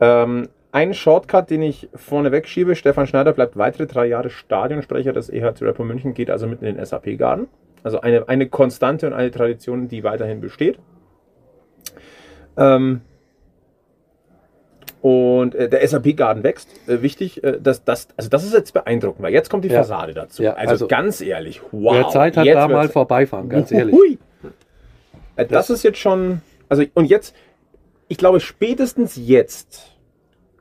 Ähm, ein Shortcut, den ich vorne wegschiebe, Stefan Schneider bleibt weitere drei Jahre Stadionsprecher des EHC Rapper München, geht also mitten in den SAP-Garden. Also eine, eine Konstante und eine Tradition, die weiterhin besteht. Ähm, und äh, der SAP-Garden wächst. Äh, wichtig, äh, dass das, also das ist jetzt beeindruckend, weil jetzt kommt die Ja. Fassade dazu. Ja, also, also- ganz ehrlich, wow. Wer Zeit hat, da mal vorbeifahren, ganz ehrlich. Hui. Äh, Das ist jetzt schon, also und jetzt, ich glaube spätestens jetzt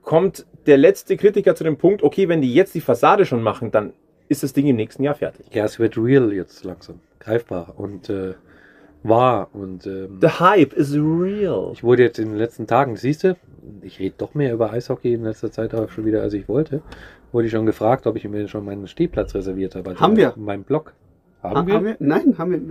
kommt der letzte Kritiker zu dem Punkt, okay, wenn die jetzt die Fassade schon machen, dann ist das Ding im nächsten Jahr fertig. Ja, es wird real jetzt langsam. Greifbar und äh, wahr. Und ähm, The hype is real. ich wurde jetzt in den letzten Tagen, siehst du, ich rede doch mehr über Eishockey in letzter Zeit auch schon wieder, als ich wollte. Wurde ich schon gefragt, ob ich mir schon meinen Stehplatz reserviert habe. Also Haben wir. In meinem Blog. Haben, Ha- wir? Nein, haben wir.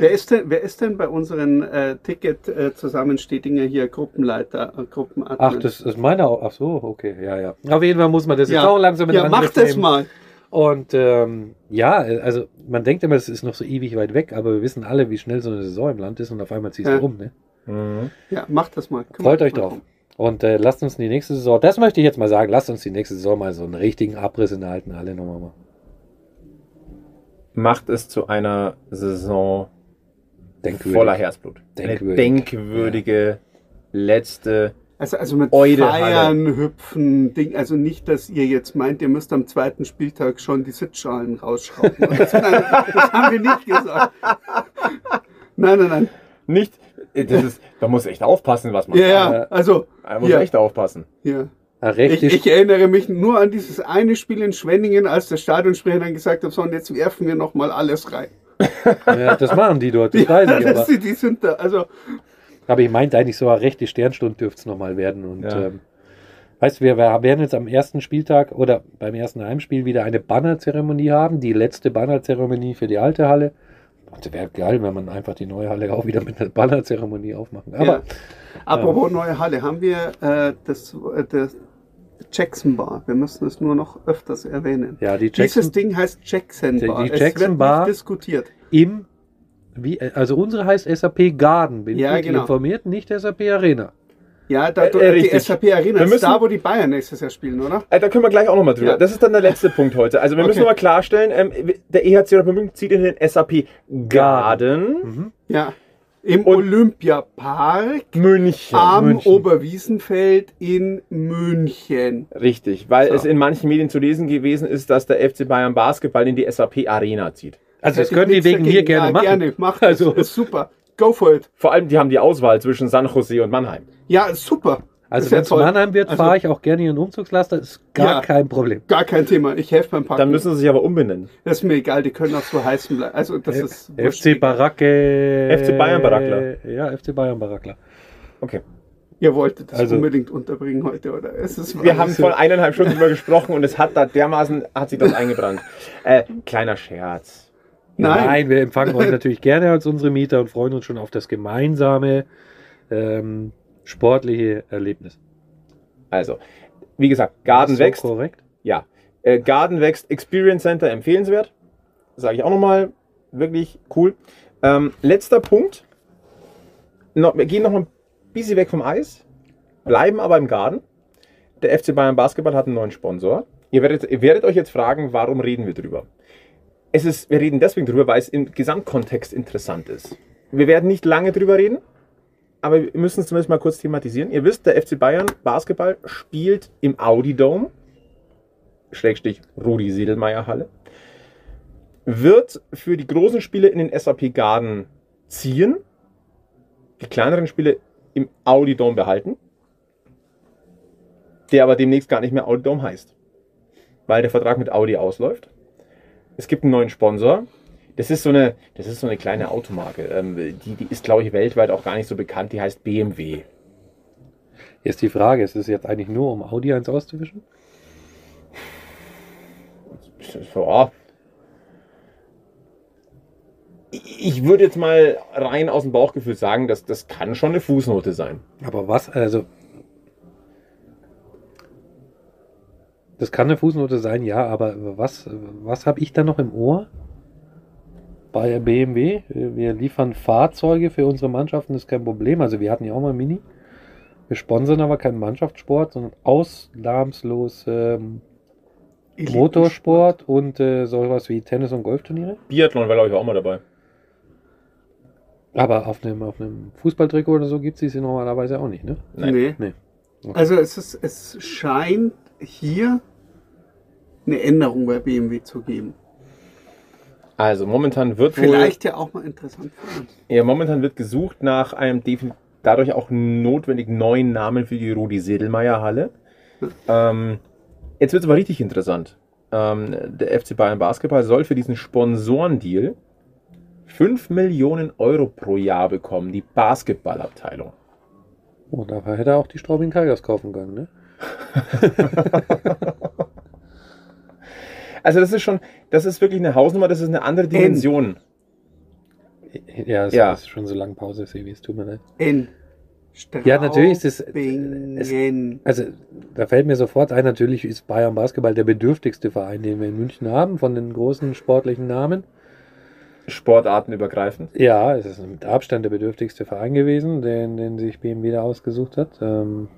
Wer, ist denn, wer ist denn bei unseren äh, Ticket-Zusammenstehdinger hier Gruppenleiter, äh, Gruppenadmin? Ach, das ist meine auch. Ach so, okay, ja, ja. Auf jeden Fall muss man das jetzt ja, auch langsam in ja, mach das nehmen. mal. Und ähm, ja, also man denkt immer, es ist noch so ewig weit weg, aber wir wissen alle, wie schnell so eine Saison im Land ist und auf einmal ziehst Ja. du rum. Ne? Mhm. Ja, mach das mal. Komm Freut euch mal drauf. rum. Und äh, lasst uns die nächste Saison, das möchte ich jetzt mal sagen, lasst uns die nächste Saison mal so einen richtigen Abriss in der alten Halle nochmal machen. Macht es zu einer Saison Denkwürdig. voller Herzblut. Denkwürdig. Eine denkwürdige letzte. Also, also mit Eure Feiern, Hüpfen, Ding, also nicht, dass ihr jetzt meint, ihr müsst am zweiten Spieltag schon die Sitzschalen rausschrauben. Nein, das haben wir nicht gesagt. Nein, nein, nein. Nicht, das ist, da muss echt aufpassen, was man Ja, sagt. ja, also, Man muss Ja. echt aufpassen. ja. Ah, recht Ich, ich erinnere mich nur an dieses eine Spiel in Schwenningen, als der Stadionsprecher dann gesagt hat, so, und jetzt werfen wir noch mal alles rein. [laughs] ja, das machen die dort, das weiß ich, das, [laughs] aber, die, die sind da, also, aber ich meinte eigentlich so, eine rechte Sternstunde dürfte es nochmal werden. Und Ja. ähm, weißt du, wir, wir werden jetzt am ersten Spieltag oder beim ersten Heimspiel wieder eine Bannerzeremonie haben, die letzte Bannerzeremonie für die alte Halle. Das wäre geil, wenn man einfach die neue Halle auch wieder mit einer Bannerzeremonie aufmachen. Aber ja. Apropos neue Halle, haben wir äh, das, äh, das Jackson Bar. Wir müssen es nur noch öfters erwähnen. ja, die Dieses Jackson Ding heißt Jackson Bar. die es Jackson wird Bar- diskutiert. im, wie, also unsere heißt SAP Garden, bin Ja, genau. informiert, nicht SAP Arena. Ja, da, Äh, äh, die richtig. SAP Arena Wir ist müssen- da, wo die Bayern nächstes Jahr spielen, oder? Äh, da können wir gleich auch nochmal drüber. Ja. Das ist dann der letzte [laughs] Punkt heute. Also wir müssen Okay. nochmal klarstellen, ähm, der EHC Rapperswil zieht in den SAP Garden Ja. Im Und- Olympiapark München. am München. Oberwiesenfeld in München. Richtig, weil So. es in manchen Medien zu lesen gewesen ist, dass der FC Bayern Basketball in die SAP Arena zieht. Also das können die wegen mir gerne ja, machen. Gerne, mach das. Also- ist super. Go for it. Vor allem, die haben die Auswahl zwischen San Jose und Mannheim. Ja, super. Also Ist wenn es. Mannheim wird, Also- fahre ich auch gerne ihren Umzugslaster, ist gar Ja. kein Problem. Gar kein Thema. Ich helfe beim Packen. Dann müssen sie sich aber umbenennen. das ist mir egal, die können auch so heißen bleiben. Also das ist wurscht. FC Baracke. FC Bayern Barackler. Ja, FC Bayern Barackler. Okay. Ihr wolltet das Also- unbedingt unterbringen heute, oder? Es ist Wir haben vor eineinhalb Stunden drüber gesprochen und es hat da dermaßen, hat sich das eingebrannt. [laughs] Äh, kleiner Scherz. Nein. Nein, wir empfangen euch [laughs] natürlich gerne als unsere Mieter und freuen uns schon auf das gemeinsame ähm, sportliche Erlebnis. Also, wie gesagt, Garden Ist so wächst. Korrekt. Ja. Äh, Garden wächst, Experience Center empfehlenswert. Sage ich auch nochmal. Wirklich cool. Ähm, letzter Punkt. Noch, wir gehen noch ein bisschen weg vom Eis, bleiben aber im Garden. Der FC Bayern Basketball hat einen neuen Sponsor. Ihr werdet, ihr werdet euch jetzt fragen, warum reden wir drüber? Es ist, wir reden deswegen drüber, weil es im Gesamtkontext interessant ist. Wir werden nicht lange drüber reden, aber wir müssen es zumindest mal kurz thematisieren. Ihr wisst, der FC Bayern Basketball spielt im Audi Dome, Schrägstrich Rudi Siedelmeier Halle, wird für die großen Spiele in den SAP Garden ziehen, die kleineren Spiele im Audi Dome behalten, der aber demnächst gar nicht mehr Audi Dome heißt, weil der Vertrag mit Audi ausläuft. Es gibt einen neuen Sponsor. Das ist so eine, das ist so eine kleine Automarke. Ähm, die, die ist, glaube ich, weltweit auch gar nicht so bekannt. Die heißt BMW. Jetzt die Frage, ist es jetzt eigentlich nur, um Audi eins auszuwischen? Ja. Ich würde jetzt mal rein aus dem Bauchgefühl sagen, dass das kann schon eine Fußnote sein. Aber was, also. Das kann eine Fußnote sein, ja, aber was, was habe ich da noch im Ohr? Bei BMW, wir liefern Fahrzeuge für unsere Mannschaften, ist kein Problem. Also wir hatten ja auch mal Mini. Wir sponsern aber keinen Mannschaftssport, sondern ausnahmslos ähm, Motorsport und äh, sowas wie Tennis- und Golfturniere. Biathlon war, glaube ich, auch mal dabei. Aber auf einem, auf einem Fußballtrikot oder so gibt es sie normalerweise auch nicht, ne? Nein. Nee. Nee. Also es, ist, es scheint hier eine Änderung bei BMW zu geben. Also momentan wird wohl, Vielleicht ja auch mal interessant für uns. ja, momentan wird gesucht nach einem dadurch auch notwendig neuen Namen für die Rudi Sedelmeier Halle. Ähm, jetzt wird es aber richtig interessant. Ähm, der FC Bayern Basketball soll für diesen Sponsorendeal 5 Millionen Euro pro Jahr bekommen, die Basketballabteilung. Oh, da hätte er auch die Straubing Tigers kaufen können, ne? [laughs] Also das ist schon, das ist wirklich eine Hausnummer, das ist eine andere Dimension. Ja, es Ja. ist schon so lange Pause, Sebi, es tut mir leid. In Ja, natürlich ist es- Straubingen. Also, da fällt mir sofort ein, natürlich ist Bayern Basketball der bedürftigste Verein, den wir in München haben, von den großen sportlichen Namen. Sportartenübergreifend. Ja, es ist mit Abstand der bedürftigste Verein gewesen, den, den sich BMW da ausgesucht hat. Ähm,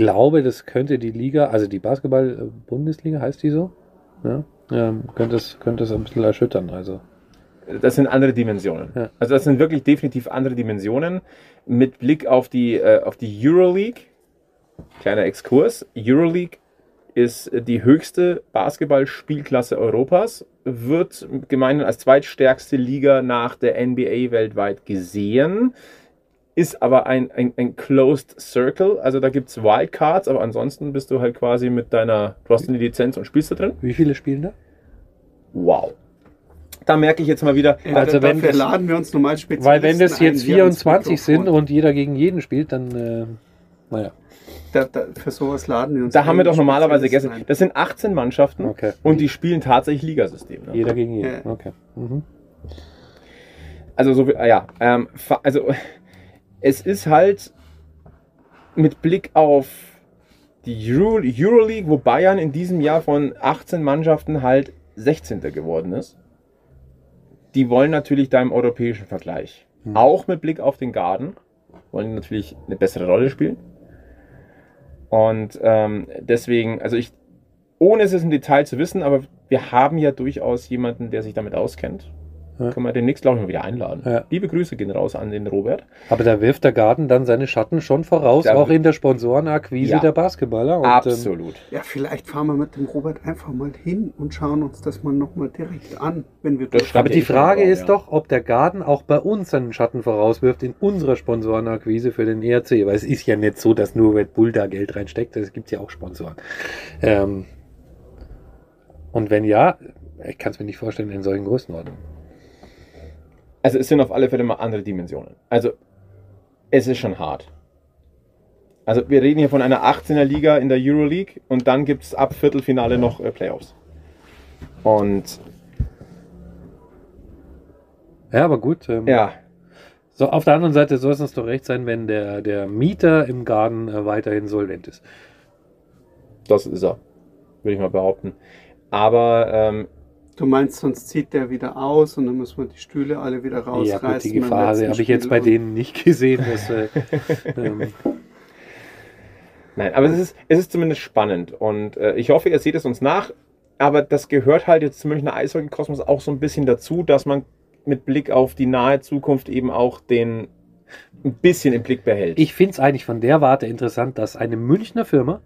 glaube, das könnte die Liga, also die Basketball-Bundesliga heißt die so, ja, ähm, könnte, es, könnte es ein bisschen erschüttern. Also, Das sind andere Dimensionen. Ja. Also das sind wirklich definitiv andere Dimensionen. Mit Blick auf die, äh, auf die Euroleague, kleiner Exkurs, Euroleague ist die höchste Basketballspielklasse Europas, wird gemeinhin als zweitstärkste Liga nach der NBA weltweit gesehen, ist aber ein, ein, ein Closed Circle, also da gibt es Wildcards, aber ansonsten bist du halt quasi mit deiner, du hast eine Lizenz und spielst da drin. wie viele spielen da? Wow. Da merke ich jetzt mal wieder, Also Also wenn dafür das- laden wir uns normal Spezialisten Weil wenn das ein, jetzt ans 24 sind und jeder gegen jeden spielt, dann, äh, naja, da, da, für sowas laden wir uns Da haben wir ein, doch normalerweise gestern. Das sind 18 Mannschaften Okay. und die spielen tatsächlich Ligasystem. Ne? jeder gegen jeden. Ja. Okay. Mhm. Also so, ah ja, ähm, also es ist halt mit Blick auf die Euro, Euroleague, wo Bayern in diesem Jahr von 18 Mannschaften halt 16. geworden ist. Die wollen natürlich da im europäischen Vergleich, auch mit Blick auf den Garden, wollen natürlich eine bessere Rolle spielen. Und ähm, deswegen, also ich, ohne es im Detail zu wissen, aber wir haben ja durchaus jemanden, der sich damit auskennt. Ja. Können wir demnächst, glaube ich, mal wieder einladen. Ja. Liebe Grüße gehen raus an den Robert. Aber da wirft der Garten dann seine Schatten schon voraus, Da auch in der Sponsorenakquise Ja. der Basketballer. Und, ähm, Absolut. Ja, vielleicht fahren wir mit dem Robert einfach mal hin und schauen uns das mal nochmal direkt an, wenn wir Das aber die Ja, Frage ja. ist doch, ob der Garten auch bei uns seinen Schatten vorauswirft in unserer Sponsorenakquise für den ERC. Weil es ist ja nicht so, dass nur Red Bull da Geld reinsteckt, es gibt ja auch Sponsoren. Ähm, und wenn ja, ich kann es mir nicht vorstellen in solchen Größenordnungen. Also es sind auf alle Fälle mal andere Dimensionen. Also es ist schon hart. Also wir reden hier von einer 18er Liga in der Euroleague und dann gibt es ab Viertelfinale noch äh, Playoffs. Und Ja, aber gut. Ähm, ja, So, auf der anderen Seite soll es uns doch recht sein, wenn der, der Mieter im Garten äh, weiterhin solvent ist. das ist er, würde ich mal behaupten. Aber ähm, Du meinst, sonst zieht der wieder aus und dann müssen wir die Stühle alle wieder ja, rausreißen. gut, die Gefahr habe ich jetzt bei denen nicht gesehen. Dass, äh, [laughs] ähm, Nein, aber es ist, es ist zumindest spannend und äh, ich hoffe, ihr seht es uns nach. Aber das gehört halt jetzt zum Münchner Eishockey-Kosmos auch so ein bisschen dazu, dass man mit Blick auf die nahe Zukunft eben auch den ein bisschen im Blick behält. ich finde es eigentlich von der Warte interessant, dass eine Münchner Firma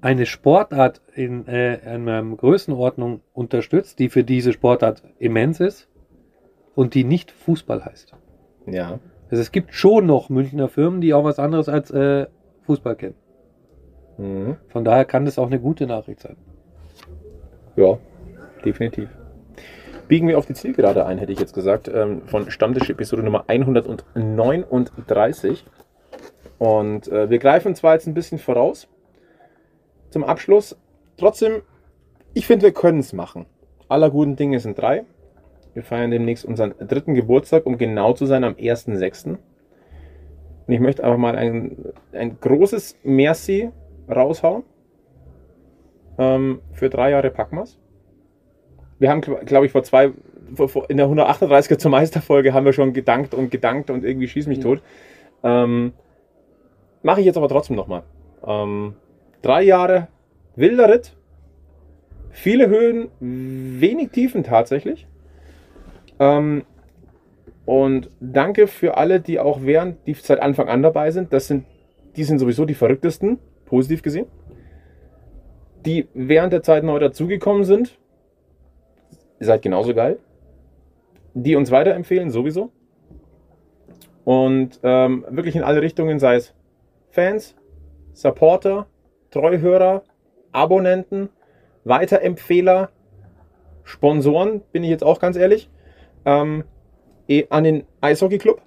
eine Sportart in äh, einer Größenordnung unterstützt, die für diese Sportart immens ist und die nicht Fußball heißt. ja. Also es gibt schon noch Münchner Firmen, die auch was anderes als äh, Fußball kennen. Mhm. Von daher kann das auch eine gute Nachricht sein. Ja, definitiv. Biegen wir auf die Zielgerade ein, hätte ich jetzt gesagt, ähm, von Stammtisch-Episode Nummer 139. Und äh, wir greifen zwar jetzt ein bisschen voraus zum Abschluss, trotzdem, ich finde, wir können es machen. Aller guten Dinge sind drei. Wir feiern demnächst unseren dritten Geburtstag, um genau zu sein, am 1.6. Und ich möchte einfach mal ein, ein großes Merci raushauen ähm, für drei Jahre Packmas. Wir haben, glaube ich, vor zwei, in der 138er zur Meisterfolge haben wir schon gedankt und gedankt und irgendwie schieß mich tot. Ähm, Mache ich jetzt aber trotzdem nochmal. Ähm, drei Jahre wilder Ritt, viele Höhen, wenig Tiefen tatsächlich. Ähm, und danke für alle, die auch während, die seit Anfang an dabei sind. Das sind, die sind sowieso die verrücktesten, positiv gesehen die während der Zeit neu dazugekommen sind, ihr seid genauso geil. Die uns weiterempfehlen, sowieso. Und ähm, wirklich in alle Richtungen, sei es Fans, Supporter, Treuhörer, Abonnenten, Weiterempfehler, Sponsoren, bin ich jetzt auch ganz ehrlich, ähm, eh an den Eishockey Club,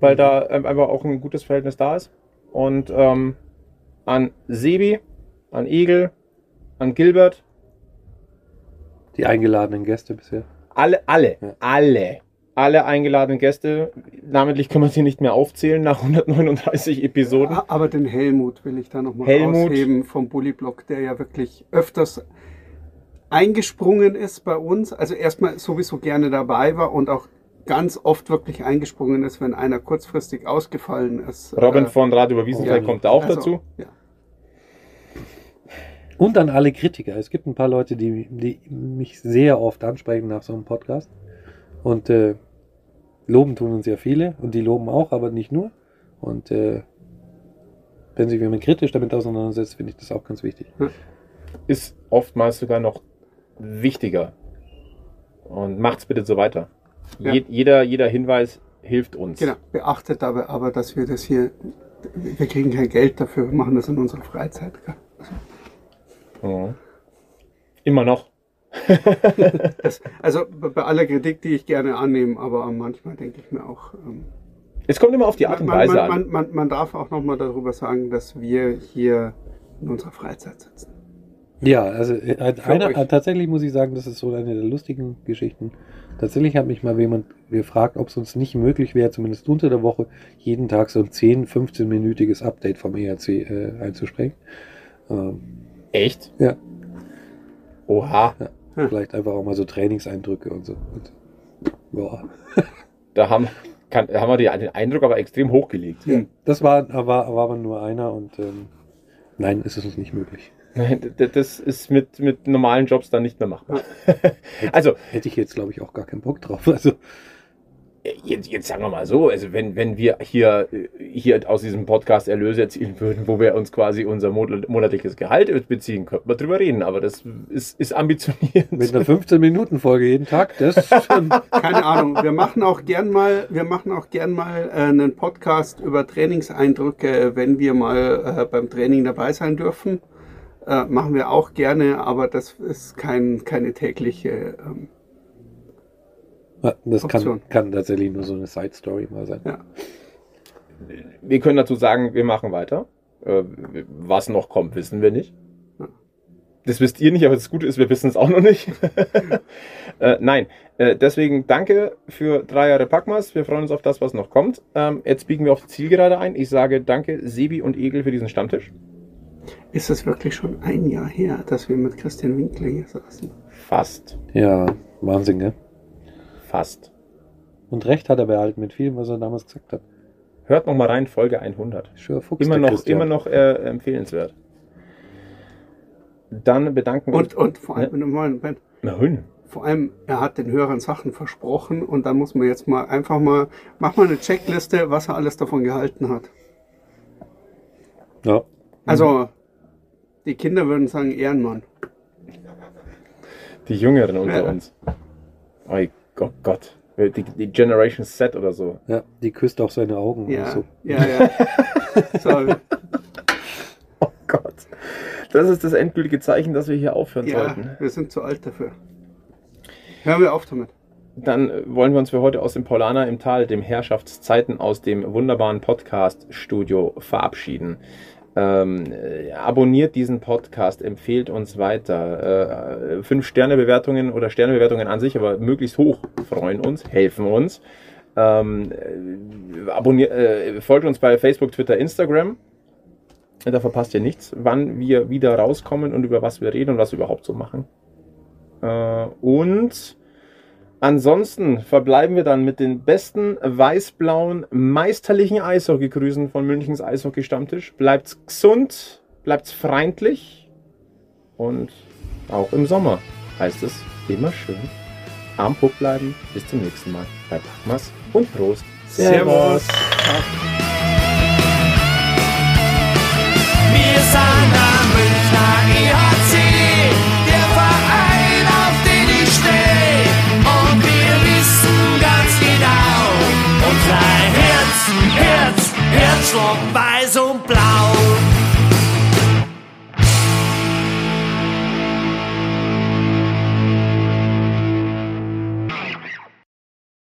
weil da ähm, einfach auch ein gutes Verhältnis da ist. Und ähm, an Sebi, an Egel, an Gilbert, Die eingeladenen Gäste bisher. alle, alle, Ja. alle, alle eingeladenen Gäste, namentlich können wir sie nicht mehr aufzählen nach 139 Episoden. Aber den Helmut will ich da nochmal ausheben vom Bullyblock, der ja wirklich öfters eingesprungen ist bei uns. Also erstmal sowieso gerne dabei war und auch ganz oft wirklich eingesprungen ist, wenn einer kurzfristig ausgefallen ist. Robin Äh, von Radio über Wiesenfeld ja. kommt auch also, dazu. Ja. Und an alle Kritiker. Es gibt ein paar Leute, die, die mich sehr oft ansprechen nach so einem Podcast. Und äh, loben tun uns ja viele. Und die loben auch, aber nicht nur. Und äh, wenn sich jemand kritisch damit auseinandersetzt, finde ich das auch ganz wichtig. Ist oftmals sogar noch wichtiger. Und macht's bitte so weiter. Ja. Je, jeder, jeder Hinweis hilft uns. Genau. Beachtet dabei aber, dass wir das hier, wir kriegen kein Geld dafür, wir machen das in unserer Freizeit. gell? Mhm. Immer noch. [laughs] Das, also bei aller Kritik, die ich gerne annehme, aber manchmal denke ich mir auch, ähm, Es kommt immer auf die Art und man, Weise man, an. man, man, man darf auch nochmal darüber sagen, dass wir hier in unserer Freizeit sitzen. Ja, also äh, einer, äh, tatsächlich muss ich sagen, das ist so eine der lustigen Geschichten. Tatsächlich hat mich mal jemand gefragt, ob es uns nicht möglich wäre, zumindest unter der Woche, jeden Tag so ein 10-, 15-minütiges Update vom ERC äh, einzusprechen. Ähm, Echt? ja, Oha. Hm. vielleicht einfach auch mal so Trainingseindrücke und so. Und, ja. Da haben, kann, haben wir die, den Eindruck aber extrem hochgelegt. Ja, das war, war, war aber nur einer und ähm, nein, ist es uns nicht möglich. Nein, das ist mit, mit normalen Jobs dann nicht mehr machbar. [laughs] also, Hätte ich jetzt, glaube ich, auch gar keinen Bock drauf. Also, jetzt, jetzt sagen wir mal so, also wenn, wenn wir hier, hier aus diesem Podcast Erlöse erzielen würden, wo wir uns quasi unser monat- monatliches Gehalt beziehen, könnten wir drüber reden, aber das ist, ist ambitioniert. mit einer 15-Minuten-Folge jeden Tag, das ähm, [laughs] Keine Ahnung. Wir machen auch gern mal, wir machen auch gern mal äh, einen Podcast über Trainingseindrücke, wenn wir mal äh, beim Training dabei sein dürfen. Äh, machen wir auch gerne, aber das ist kein, keine tägliche. Das kann, kann tatsächlich nur so eine Side-Story mal sein. ja. Wir können dazu sagen, wir machen weiter. Äh, Was noch kommt, wissen wir nicht. Das wisst ihr nicht, aber das Gute ist, wir wissen es auch noch nicht. [laughs] äh, nein, äh, deswegen danke für drei Jahre Packmas. Wir freuen uns auf das, was noch kommt. Ähm, jetzt biegen wir auf die Zielgerade ein. Ich sage danke, Sebi und Egel, für diesen Stammtisch. Ist es wirklich schon ein Jahr her, dass wir mit Christian Winkler hier saßen? Fast. Ja, Wahnsinn, gell? Fast. Und recht hat er behalten mit vielem, was er damals gesagt hat. Hört noch mal rein, Folge 100. Schöner Fuchs, Immer noch, Christian. immer noch äh, empfehlenswert. Dann bedanken wir Und, und vor allem, Moment, Moment. Na, vor allem, er hat den Hörern Sachen versprochen und dann muss man jetzt mal einfach mal, mach mal eine Checkliste, was er alles davon gehalten hat. Ja. Also, die Kinder würden sagen, Ehrenmann. Die Jüngeren unter Ja. uns. Oh Gott, Gott. Die, die Generation Z oder so. ja, die küsst auch seine Augen. Ja, so. ja, ja. [laughs] so, Oh Gott. Das ist das endgültige Zeichen, dass wir hier aufhören ja, sollten. wir sind zu alt dafür. Hören wir auf damit. Dann äh, wollen wir uns für heute aus dem Paulaner im Tal, dem Herrschaftszeiten aus dem wunderbaren Podcast-Studio verabschieden. Ähm, äh, abonniert diesen Podcast, empfehlt uns weiter. Äh, fünf Sterne-Bewertungen oder Sterne-Bewertungen an sich, aber möglichst hoch freuen uns, helfen uns. Ähm, äh, abonniert, äh, folgt uns bei Facebook, Twitter, Instagram. Da verpasst ihr nichts, wann wir wieder rauskommen und über was wir reden und was wir überhaupt so machen. Äh, und ansonsten verbleiben wir dann mit den besten weiß-blauen meisterlichen Eishockey-Grüßen von Münchens Eishockey-Stammtisch. Bleibt's gesund, bleibt's freundlich und auch im Sommer heißt es immer schön am Puck bleiben. Bis zum nächsten Mal bei Packmas und Prost. Servus. Wir Schwarz, Rot, Weiß und Blau.